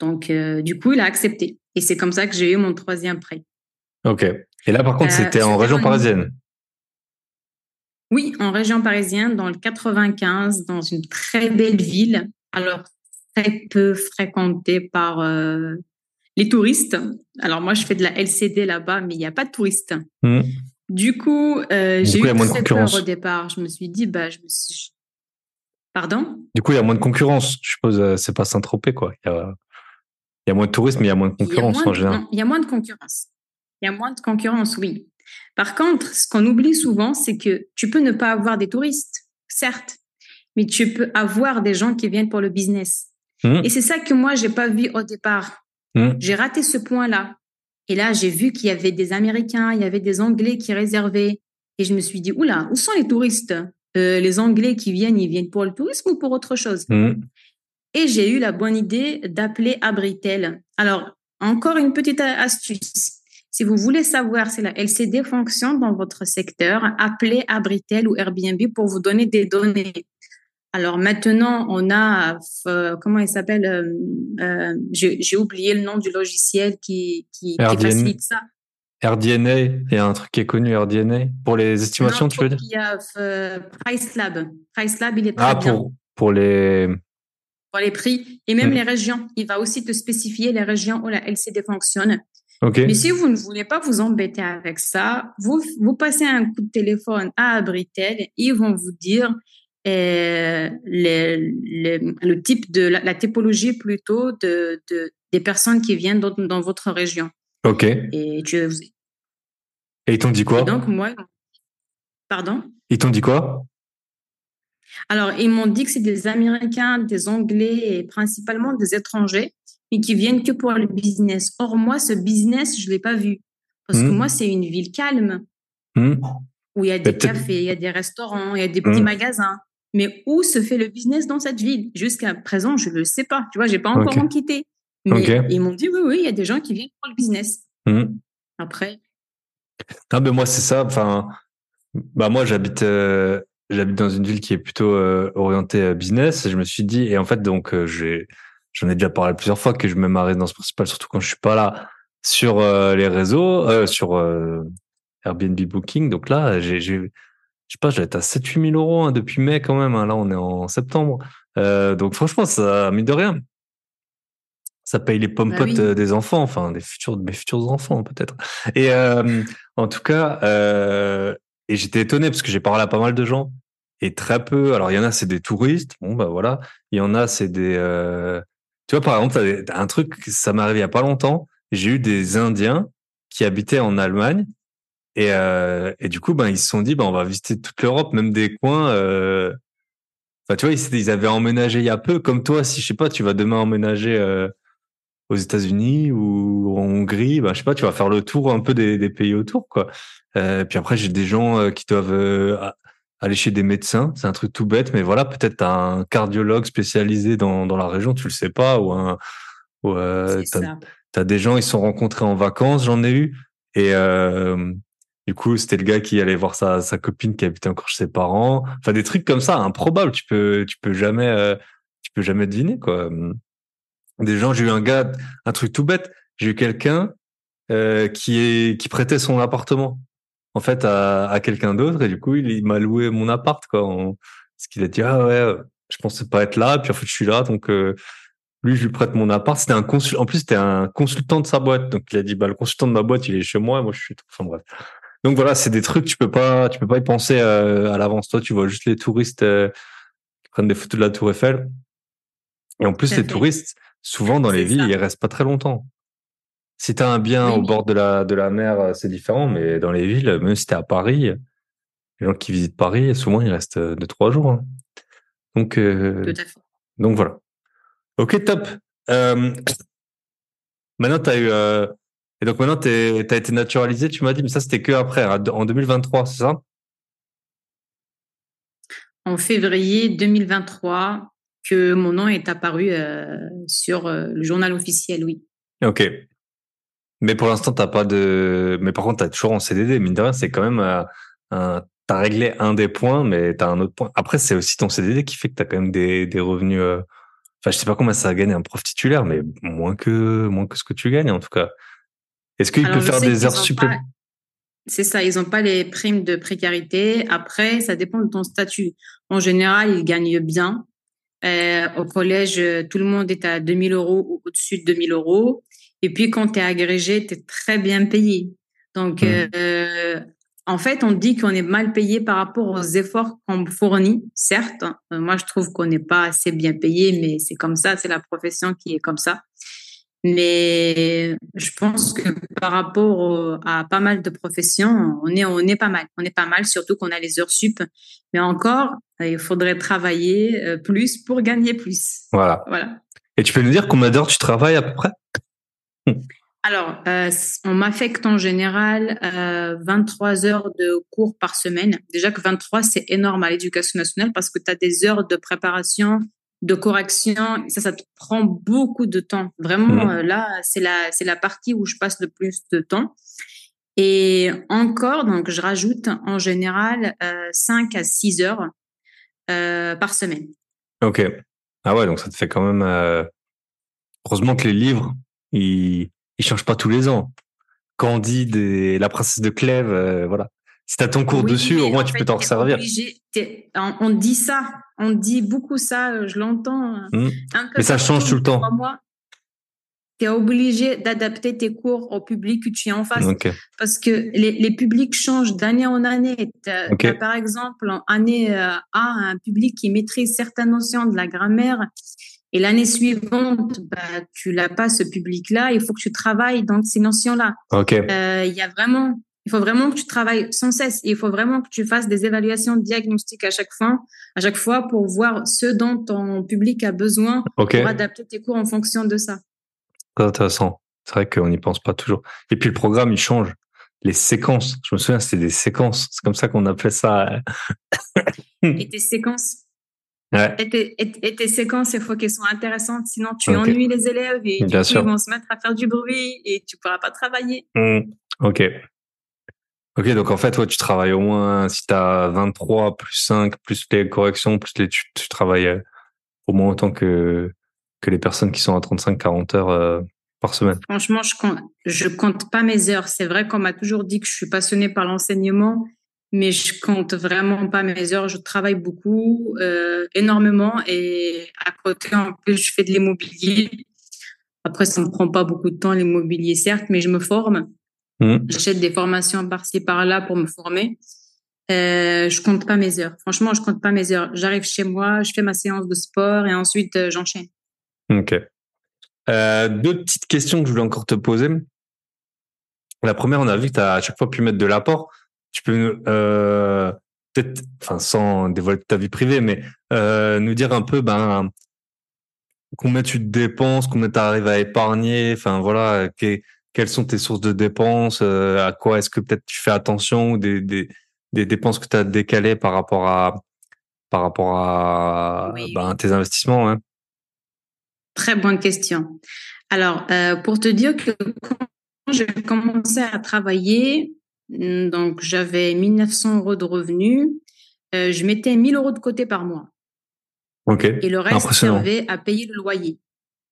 donc euh, du coup il a accepté. Et c'est comme ça que j'ai eu mon troisième prêt. Ok. Et là par contre euh, c'était en région parisienne. Oui, en région parisienne, dans le 95, dans une très belle ville. Alors très peu fréquenté par euh, les touristes. Alors moi, je fais de la LCD là-bas, mais il n'y a pas de touristes. Hmm. Du coup, euh, j'ai eu très peur au départ. Je me suis dit, bah, je me suis... Pardon? Du coup, il y a moins de concurrence. Je suppose, euh, c'est pas Saint-Tropez, quoi. Il y, a, il y a moins de touristes, mais il y a moins de concurrence en général. il y a moins de concurrence. Il y a moins de concurrence, oui. Par contre, ce qu'on oublie souvent, c'est que tu peux ne pas avoir des touristes, certes, mais tu peux avoir des gens qui viennent pour le business. Mmh. Et c'est ça que moi, j'ai pas vu au départ. Mmh. J'ai raté ce point-là. Et là, j'ai vu qu'il y avait des Américains, il y avait des Anglais qui réservaient. Et je me suis dit, oula, où sont les touristes? Euh, Les Anglais qui viennent, ils viennent pour le tourisme ou pour autre chose? Mmh. Et j'ai eu la bonne idée d'appeler Abritel. Alors, encore une petite astuce. Si vous voulez savoir si la LCD fonctionne dans votre secteur, appelez Abritel ou Airbnb pour vous donner des données. Alors maintenant, on a, euh, comment il s'appelle euh, euh, J'ai oublié le nom du logiciel qui, qui, facilite ça. RDNA, il y a un truc qui est connu, RDNA, pour les estimations, tu veux dire Il y a PriceLab. PriceLab, il est très ah, bien. Pour, pour les... Pour les prix et même hmm. les régions. Il va aussi te spécifier les régions où la LCD fonctionne. Okay. Mais si vous ne voulez pas vous embêter avec ça, vous, vous passez un coup de téléphone à Abritel, ils vont vous dire et le type de la, typologie plutôt de, de, des personnes qui viennent dans, dans votre région. Ok. Et tu et ils t'ont dit quoi? Donc moi, pardon? Ils t'ont dit quoi? Alors ils m'ont dit que c'est des Américains, des Anglais et principalement des étrangers, mais qui viennent que pour le business. Or moi, ce business, je l'ai pas vu parce que hmm. moi, c'est une ville calme. Hmm. Où il y a des cafés, il y a des restaurants, il y a des petits hmm. magasins mais où se fait le business dans cette ville? Jusqu'à présent, je ne le sais pas. Tu vois, j'ai pas encore enquêté. Mais ils m'ont dit oui, oui, il y a des gens qui viennent pour le business. Mmh. Après. Non, mais moi c'est ça. Enfin, bah moi j'habite euh, j'habite dans une ville qui est plutôt euh, orientée euh, business. je me suis dit et en fait donc j'ai j'en ai déjà parlé plusieurs fois que je mets ma résidence principale surtout quand je suis pas là sur les réseaux sur Airbnb Booking. Donc là j'ai je sais pas, j'avais à 7-8 000 euros hein, depuis mai quand même. Hein. Là, on est en septembre. Euh, donc franchement, ça, mine de rien, ça paye les pommes bah potes euh, des enfants, enfin des futurs, mes futurs enfants peut-être. Et euh, en tout cas, euh, et j'étais étonné parce que j'ai parlé à pas mal de gens et très peu. Alors il y en a, c'est des touristes. Bon bah voilà. Il y en a, c'est des. Tu vois par exemple, un truc, ça m'est arrivé il y a pas longtemps. J'ai eu des Indiens qui habitaient en Allemagne et, euh, et du coup, ben, ils se sont dit, ben, on va visiter toute l'Europe, même des coins. Euh... Enfin, tu vois, ils, ils, avaient emménagé il y a peu, comme toi. Si je sais pas, tu vas demain emménager euh, aux États-Unis ou en Hongrie, ben, je sais pas, tu vas faire le tour un peu des, des pays autour, quoi. Euh, puis après, j'ai des gens qui doivent aller chez des médecins. C'est un truc tout bête, mais voilà, peut-être un cardiologue spécialisé dans, dans la région, tu le sais pas, ou un. Ou, t'as, as des gens, ils sont rencontrés en vacances, j'en ai eu. Et, euh, du coup, c'était le gars qui allait voir sa, sa copine qui habitait encore chez ses parents. Enfin, des trucs comme ça, improbables. Tu peux, tu peux jamais, euh, tu peux jamais deviner, quoi. Des gens, j'ai eu un gars, un truc tout bête. J'ai eu quelqu'un, euh, qui est, qui prêtait son appartement, en fait, à, à quelqu'un d'autre. Et du coup, il, m'a loué mon appart, quoi. parce qu'il a dit, ah ouais, je pensais pas être là. Puis en fait, je suis là. Donc, euh, lui, je lui prête mon appart. C'était un consul... En plus, c'était un consultant de sa boîte. Donc, il a dit, bah, le consultant de ma boîte, il est chez moi. moi, je suis. Enfin, bref. Donc voilà, c'est des trucs tu peux pas, tu peux pas y penser euh, à l'avance. Toi, tu vois juste les touristes euh, qui prennent des photos de la Tour Eiffel. Et en plus, les touristes, souvent dans les villes, ils restent pas très longtemps. Si tu as un bien au bord de la de la mer, euh, c'est différent. Mais dans les villes, même si t'es à Paris, les gens qui visitent Paris, souvent ils restent deux trois jours. Hein. Donc, donc voilà. Ok, top. <coughs> maintenant, tu as eu et donc maintenant, tu as été naturalisé, tu m'as dit, mais ça, c'était que après, en 2023, c'est ça? En février 2023, que mon nom est apparu euh, sur euh, le journal officiel, oui. Ok. Mais pour l'instant, t'as pas de. Mais par contre, tu as toujours en CDD. Mine de rien, c'est quand même euh, un. Tu as réglé un des points, mais tu as un autre point. Après, c'est aussi ton CDD qui fait que tu as quand même des, des revenus. Enfin, je sais pas comment ça va gagner un prof titulaire, mais moins que, moins que ce que tu gagnes, en tout cas. Est-ce qu'il peut faire des heures supplémentaires C'est ça, ils n'ont pas les primes de précarité. Après, ça dépend de ton statut. En général, ils gagnent bien. Euh, au collège, tout le monde est à 2000 euros ou au-dessus de 2000 euros. Et puis, quand tu es agrégé, tu es très bien payé. Donc, mmh. euh, en fait, on dit qu'on est mal payé par rapport aux efforts qu'on fournit, certes. Euh, moi, je trouve qu'on n'est pas assez bien payé, mais c'est comme ça, c'est la profession qui est comme ça. Mais je pense que par rapport à pas mal de professions, on est, on est pas mal. On est pas mal, surtout qu'on a les heures sup. Mais encore, il faudrait travailler euh, plus pour gagner plus. Voilà. voilà. Et tu peux nous dire combien d'heures tu travailles à peu près? Alors, euh, on m'affecte en général euh, 23 heures de cours par semaine. Déjà que 23, c'est énorme à l'éducation nationale parce que tu as des heures de préparation, de correction. Ça, ça te prend beaucoup de temps. Vraiment, mmh. euh, là, c'est la, c'est la partie où je passe le plus de temps. Et encore, donc, je rajoute en général euh, 5 à 6 heures euh, par semaine. Ok. Ah ouais, donc ça te fait quand même. Euh... Heureusement que les livres, ils, ils changent pas tous les ans. Candide et la princesse de Clèves, voilà. Si tu as ton cours dessus, au moins tu peux t'en resservir. On dit ça, on dit beaucoup ça, euh, je l'entends. Mmh. Mais ça change tout le temps. Tu es obligé d'adapter tes cours au public que tu es en face. Parce que les, les, publics changent d'année en année. par exemple, en année euh, A, un public qui maîtrise certaines notions de la grammaire. Et l'année suivante, bah, tu l'as pas ce public-là. Il faut que tu travailles dans ces notions-là. Euh, il y a vraiment il faut vraiment que tu travailles sans cesse et il faut vraiment que tu fasses des évaluations diagnostiques à chaque fois, à chaque fois pour voir ce dont ton public a besoin pour adapter tes cours en fonction de ça. Très intéressant. C'est vrai qu'on n'y pense pas toujours. Et puis le programme, il change. Les séquences. Je me souviens, c'était des séquences. C'est comme ça qu'on appelait ça. <laughs> et tes séquences Ouais. Et, tes, séquences, il faut qu'elles soient intéressantes, sinon tu ennuies les élèves et ils vont se mettre à faire du bruit et tu pourras pas travailler. Mmh. Ok. Ok, donc en fait, tu travailles au moins, si tu as 23 plus 5, plus les corrections, plus les, tu, tu travailles euh, au moins autant que, que les personnes qui sont à 35-40 heures euh, par semaine. Franchement, je compte, je compte pas mes heures. C'est vrai qu'on m'a toujours dit que je suis passionnée par l'enseignement, mais je compte vraiment pas mes heures. Je travaille beaucoup, euh, énormément, et à côté, en plus, je fais de l'immobilier. Après, ça me prend pas beaucoup de temps, l'immobilier, certes, mais je me forme. Mmh. J'achète des formations par-ci par-là pour me former. Euh, je compte pas mes heures. Franchement, je compte pas mes heures. J'arrive chez moi, je fais ma séance de sport et ensuite euh, j'enchaîne. Ok. Euh, deux petites questions que je voulais encore te poser. La première, on a vu que tu as à chaque fois pu mettre de l'apport. Tu peux euh, peut-être, enfin, sans dévoiler ta vie privée, mais euh, nous dire un peu, ben, combien tu te dépenses, combien tu arrives à épargner, enfin voilà, quelles sont tes sources de dépenses, euh, à quoi est-ce que peut-être tu fais attention ou des, des, des dépenses que tu as décalées par rapport à par rapport à ben, tes investissements. Hein? Très bonne question. Alors, euh, pour te dire que quand j'ai commencé à travailler, hmm, donc j'avais 1900 euros de revenus, euh, je mettais 1000 euros de côté par mois. Ok. Et le reste servait à payer le loyer.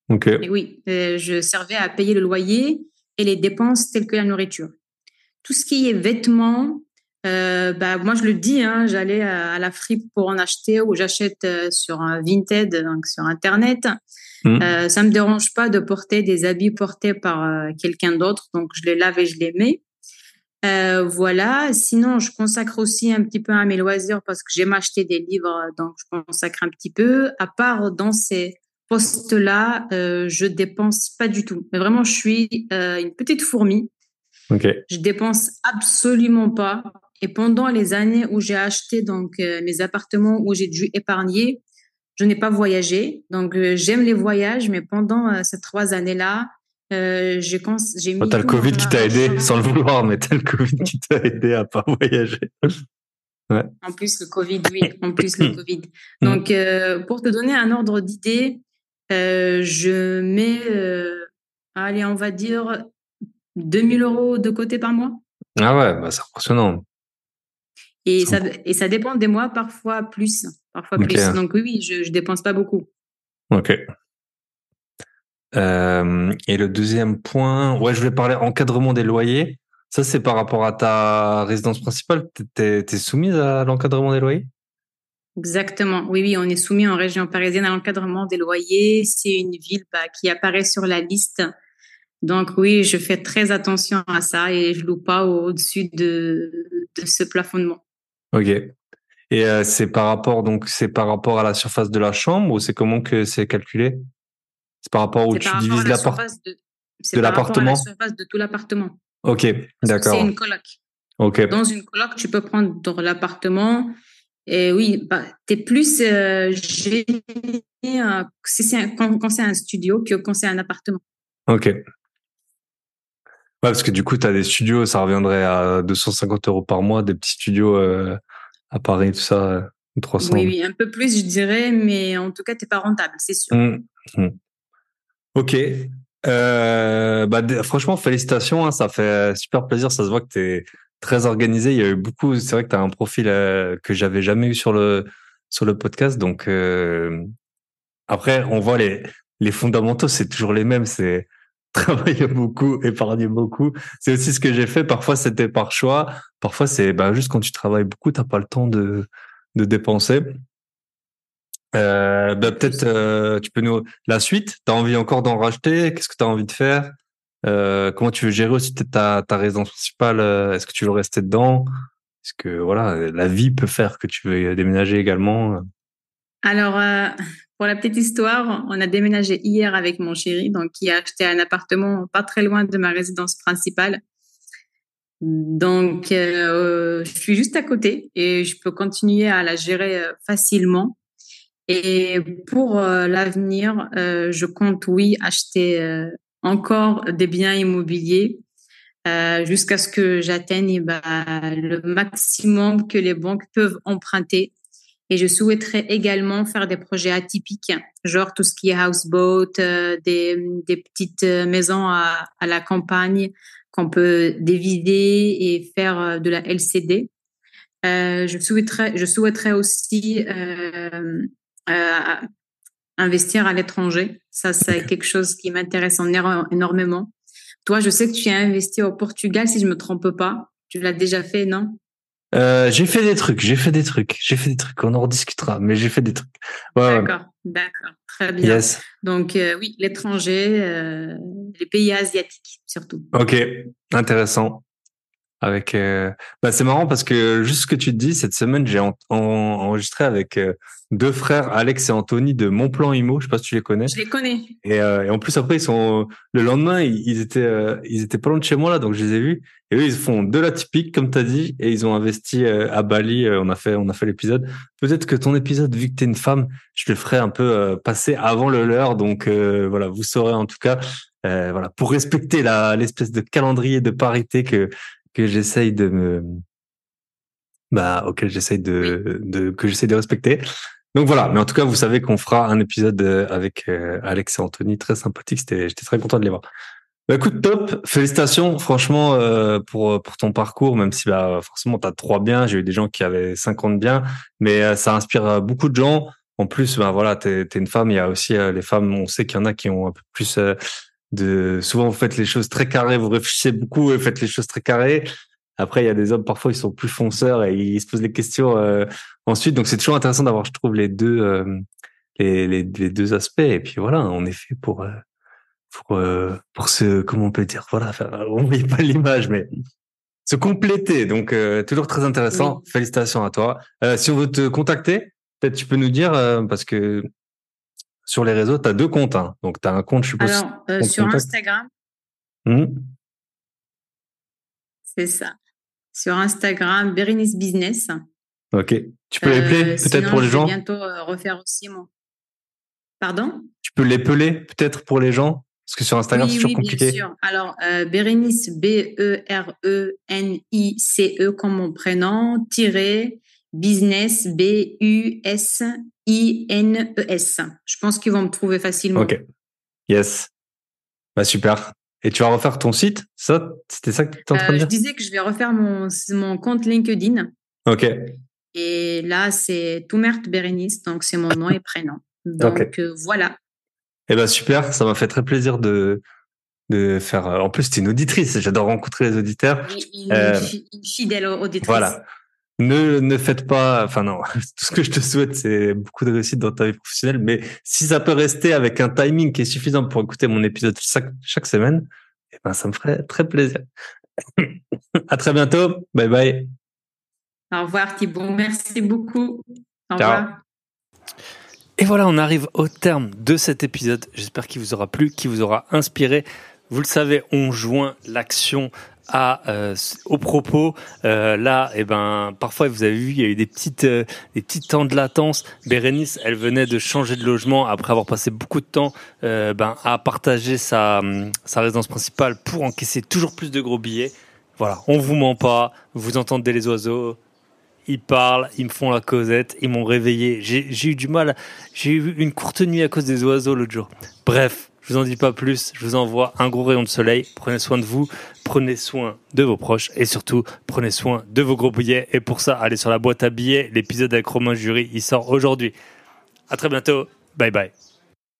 Ok. Et oui, je servais à payer le loyer et les dépenses telles que la nourriture. Tout ce qui est vêtements, bah, moi, je le dis, hein, j'allais à, la fripe pour en acheter ou j'achète sur un Vinted, donc sur Internet. Mmh. Euh, ça me dérange pas de porter des habits portés par quelqu'un d'autre, donc je les lave et je les mets. Euh, voilà. Sinon, je consacre aussi un petit peu à mes loisirs parce que j'aime acheter des livres, donc je consacre un petit peu. À part dans ces postes-là, euh, je dépense pas du tout. Mais vraiment, je suis euh, une petite fourmi. Okay. Je dépense absolument pas. Et pendant les années où j'ai acheté donc euh, mes appartements où j'ai dû épargner, je n'ai pas voyagé. Donc euh, j'aime les voyages, mais pendant ces trois années-là, euh, j'ai mis. Oh, t'as le Covid qui t'a aidé, sans le vouloir, mais t'as le Covid qui t'a aidé à pas voyager. Ouais. En plus, le Covid, oui, en plus, le <clears throat> Covid. Donc, euh, pour te donner un ordre d'idée, euh, je mets, allez, on va dire 2000 euros de côté par mois. Ah ouais, bah, c'est impressionnant. Et ça, et ça dépend des mois, parfois plus. Parfois plus. Donc, oui, oui, je, je dépense pas beaucoup. Ok. Euh, et le deuxième point, ouais, je voulais parler encadrement des loyers. Ça, c'est par rapport à ta résidence principale. Tu es, soumise à l'encadrement des loyers? Exactement. Oui, oui, on est soumis en région parisienne à l'encadrement des loyers. C'est une ville bah, qui apparaît sur la liste. Donc oui, je fais très attention à ça et je loue pas au-dessus de, de ce plafonnement. Ok. Et euh, c'est par rapport donc c'est par rapport à la surface de la chambre ou c'est comment que c'est calculé? C'est par rapport où tu divises l'appartement de, de l'appartement la surface de tout l'appartement. Ok, d'accord. C'est une coloc. Ok. Dans une coloc, tu peux prendre l'appartement. Et oui, bah, tu es plus euh, euh, quand, c'est un studio que quand c'est un appartement. Ok. Ouais, parce que du coup, tu as des studios, ça reviendrait à 250 euros par mois, des petits studios euh, à Paris, tout ça, 300. Oui, oui, un peu plus, je dirais, mais en tout cas, tu n'es pas rentable, c'est sûr. Mmh, mmh. Ok. Euh, bah, franchement, félicitations. Hein, ça fait super plaisir. Ça se voit que tu es très organisé. Il y a eu beaucoup. C'est vrai que tu as un profil euh, que j'avais jamais eu sur le sur le podcast. Donc euh, après, on voit les les fondamentaux. C'est toujours les mêmes. C'est <laughs> travailler beaucoup, épargner beaucoup. C'est aussi ce que j'ai fait. Parfois, c'était par choix. Parfois, c'est bah, juste quand tu travailles beaucoup, t'as pas le temps de de dépenser. Bah, peut-être euh, tu peux nous la suite. T'as envie encore d'en racheter? Qu'est-ce que tu as envie de faire? Euh, Comment tu veux gérer aussi ta, ta résidence principale euh, Est-ce que tu veux rester dedans? Est-ce que voilà, la vie peut faire que tu veux déménager également Alors, euh, pour la petite histoire, on a déménagé hier avec mon chéri, donc qui a acheté un appartement pas très loin de ma résidence principale. Donc, je suis juste à côté et je peux continuer à la gérer facilement. Et pour euh, l'avenir, euh, je compte, oui, acheter euh, encore des biens immobiliers jusqu'à ce que j'atteigne bah, le maximum que les banques peuvent emprunter. Et je souhaiterais également faire des projets atypiques, genre tout ce qui est houseboat, des, des petites maisons à, la campagne qu'on peut dévider et faire de la LCD. Euh, je souhaiterais, je souhaiterais aussi euh, euh, investir à l'étranger. Ça, c'est quelque chose qui m'intéresse énormément. Toi, je sais que tu as investi au Portugal, si je me trompe pas. Tu l'as déjà fait, non? Euh, J'ai fait des trucs, j'ai fait des trucs, j'ai fait des trucs. On en rediscutera, mais j'ai fait des trucs. d'accord, d'accord, très bien. Donc euh, oui, l'étranger, euh, les pays asiatiques surtout. Ok, intéressant. Avec, euh, bah c'est marrant parce que juste ce que tu te dis, cette semaine, j'ai enregistré avec euh, deux frères, Alex et Anthony de Mon Plan Imo. Je sais pas si tu les connais. Je les connais. Et, euh, et en plus après, ils sont le lendemain, ils, étaient, ils étaient pas loin de chez moi là, donc je les ai vus. Et eux, ils font de la typique, comme tu as dit, et ils ont investi à Bali. on a fait, on a fait l'épisode. Peut-être que ton épisode, vu que t'es une femme, je le ferai un peu passer avant le leur. Donc voilà, vous saurez en tout cas. voilà, pour respecter la l'espèce de calendrier de parité que que j'essaye de me, bah, auquel j'essaye de, de, que j'essaye de respecter. Donc voilà. Mais en tout cas, vous savez qu'on fera un épisode euh, avec euh, Alex et Anthony très sympathique. C'était, j'étais très content de les voir. Bah, écoute, top. Félicitations, franchement, euh, pour, pour ton parcours, même si, bah, forcément, tu as trois biens. J'ai eu des gens qui avaient 50 biens, mais ça inspire beaucoup de gens. En plus, bah, voilà, t'es, es une femme. Il y a aussi les femmes, on sait qu'il y en a qui ont un peu plus de souvent vous faites les choses très carrées, vous réfléchissez beaucoup et faites les choses très carrées. Après, il y a des hommes parfois ils sont plus fonceurs et ils se posent des questions euh, ensuite. Donc c'est toujours intéressant d'avoir, je trouve, les deux euh, les, les, les, deux aspects. Et puis voilà, on est fait pour euh, pour pour se comment on peut dire voilà, enfin, on voit pas <laughs> l'image, mais se compléter. Donc toujours très intéressant. Félicitations à toi. si on veut te contacter, peut-être tu peux nous dire parce que sur les réseaux, tu as deux comptes. Hein. Donc, tu as un compte, je suppose. Alors, sur Instagram. Mmh. C'est ça sur Instagram, Bérénice Business. Ok. Tu peux l'épeler euh, peut-être pour les gens Je vais bientôt euh, refaire aussi mon. Pardon? Tu peux l'épeler peut-être pour les gens? Parce que sur Instagram, c'est toujours oui, compliqué. Bien sûr. Alors, euh, Bérénice, B-E-R-E-N-I-C-E, comme mon prénom, tiré, business, B-U-S-I-N-E-S. Je pense qu'ils vont me trouver facilement. Ok. Yes. Bah, super. Et tu vas refaire ton site? Ça, c'était ça que tu étais en train de euh, dire? Je disais que je vais refaire mon, mon compte LinkedIn. Ok. Et là, c'est Toumert Bérénice, donc c'est mon nom et prénom. <laughs> Donc euh, voilà. Eh ben super, ça m'a fait très plaisir de de faire. En plus, tu es une auditrice. J'adore rencontrer les auditeurs. Une, euh, une fidèle auditrice. Voilà. Ne, ne faites pas, enfin non, <laughs> tout ce que je te souhaite, c'est beaucoup de réussite dans ta vie professionnelle, mais si ça peut rester avec un timing qui est suffisant pour écouter mon épisode chaque, chaque semaine, eh ben, ça me ferait très plaisir. <laughs> à très bientôt. Bye bye. Au revoir Thibault. Merci beaucoup. Au revoir. Et voilà, on arrive au terme de cet épisode. J'espère qu'il vous aura plu, qu'il vous aura inspiré. Vous le savez, on joint l'action à euh, au propos euh, là et eh ben parfois vous avez vu il y a eu des petites euh, des petits temps de latence. Bérénice elle venait de changer de logement après avoir passé beaucoup de temps ben à partager sa sa résidence principale pour encaisser toujours plus de gros billets. Voilà. On vous ment pas. Vous entendez les oiseaux. Ils parlent, ils me font la causette, ils m'ont réveillé. J'ai eu du mal, j'ai eu une courte nuit à cause des oiseaux l'autre jour. Bref, je vous en dis pas plus. Je vous envoie un gros rayon de soleil. Prenez soin de vous, prenez soin de vos proches et surtout prenez soin de vos gros billets. Et pour ça, allez sur la boîte à billets. L'épisode avec Romain Jury, il sort aujourd'hui. À très bientôt. Bye bye.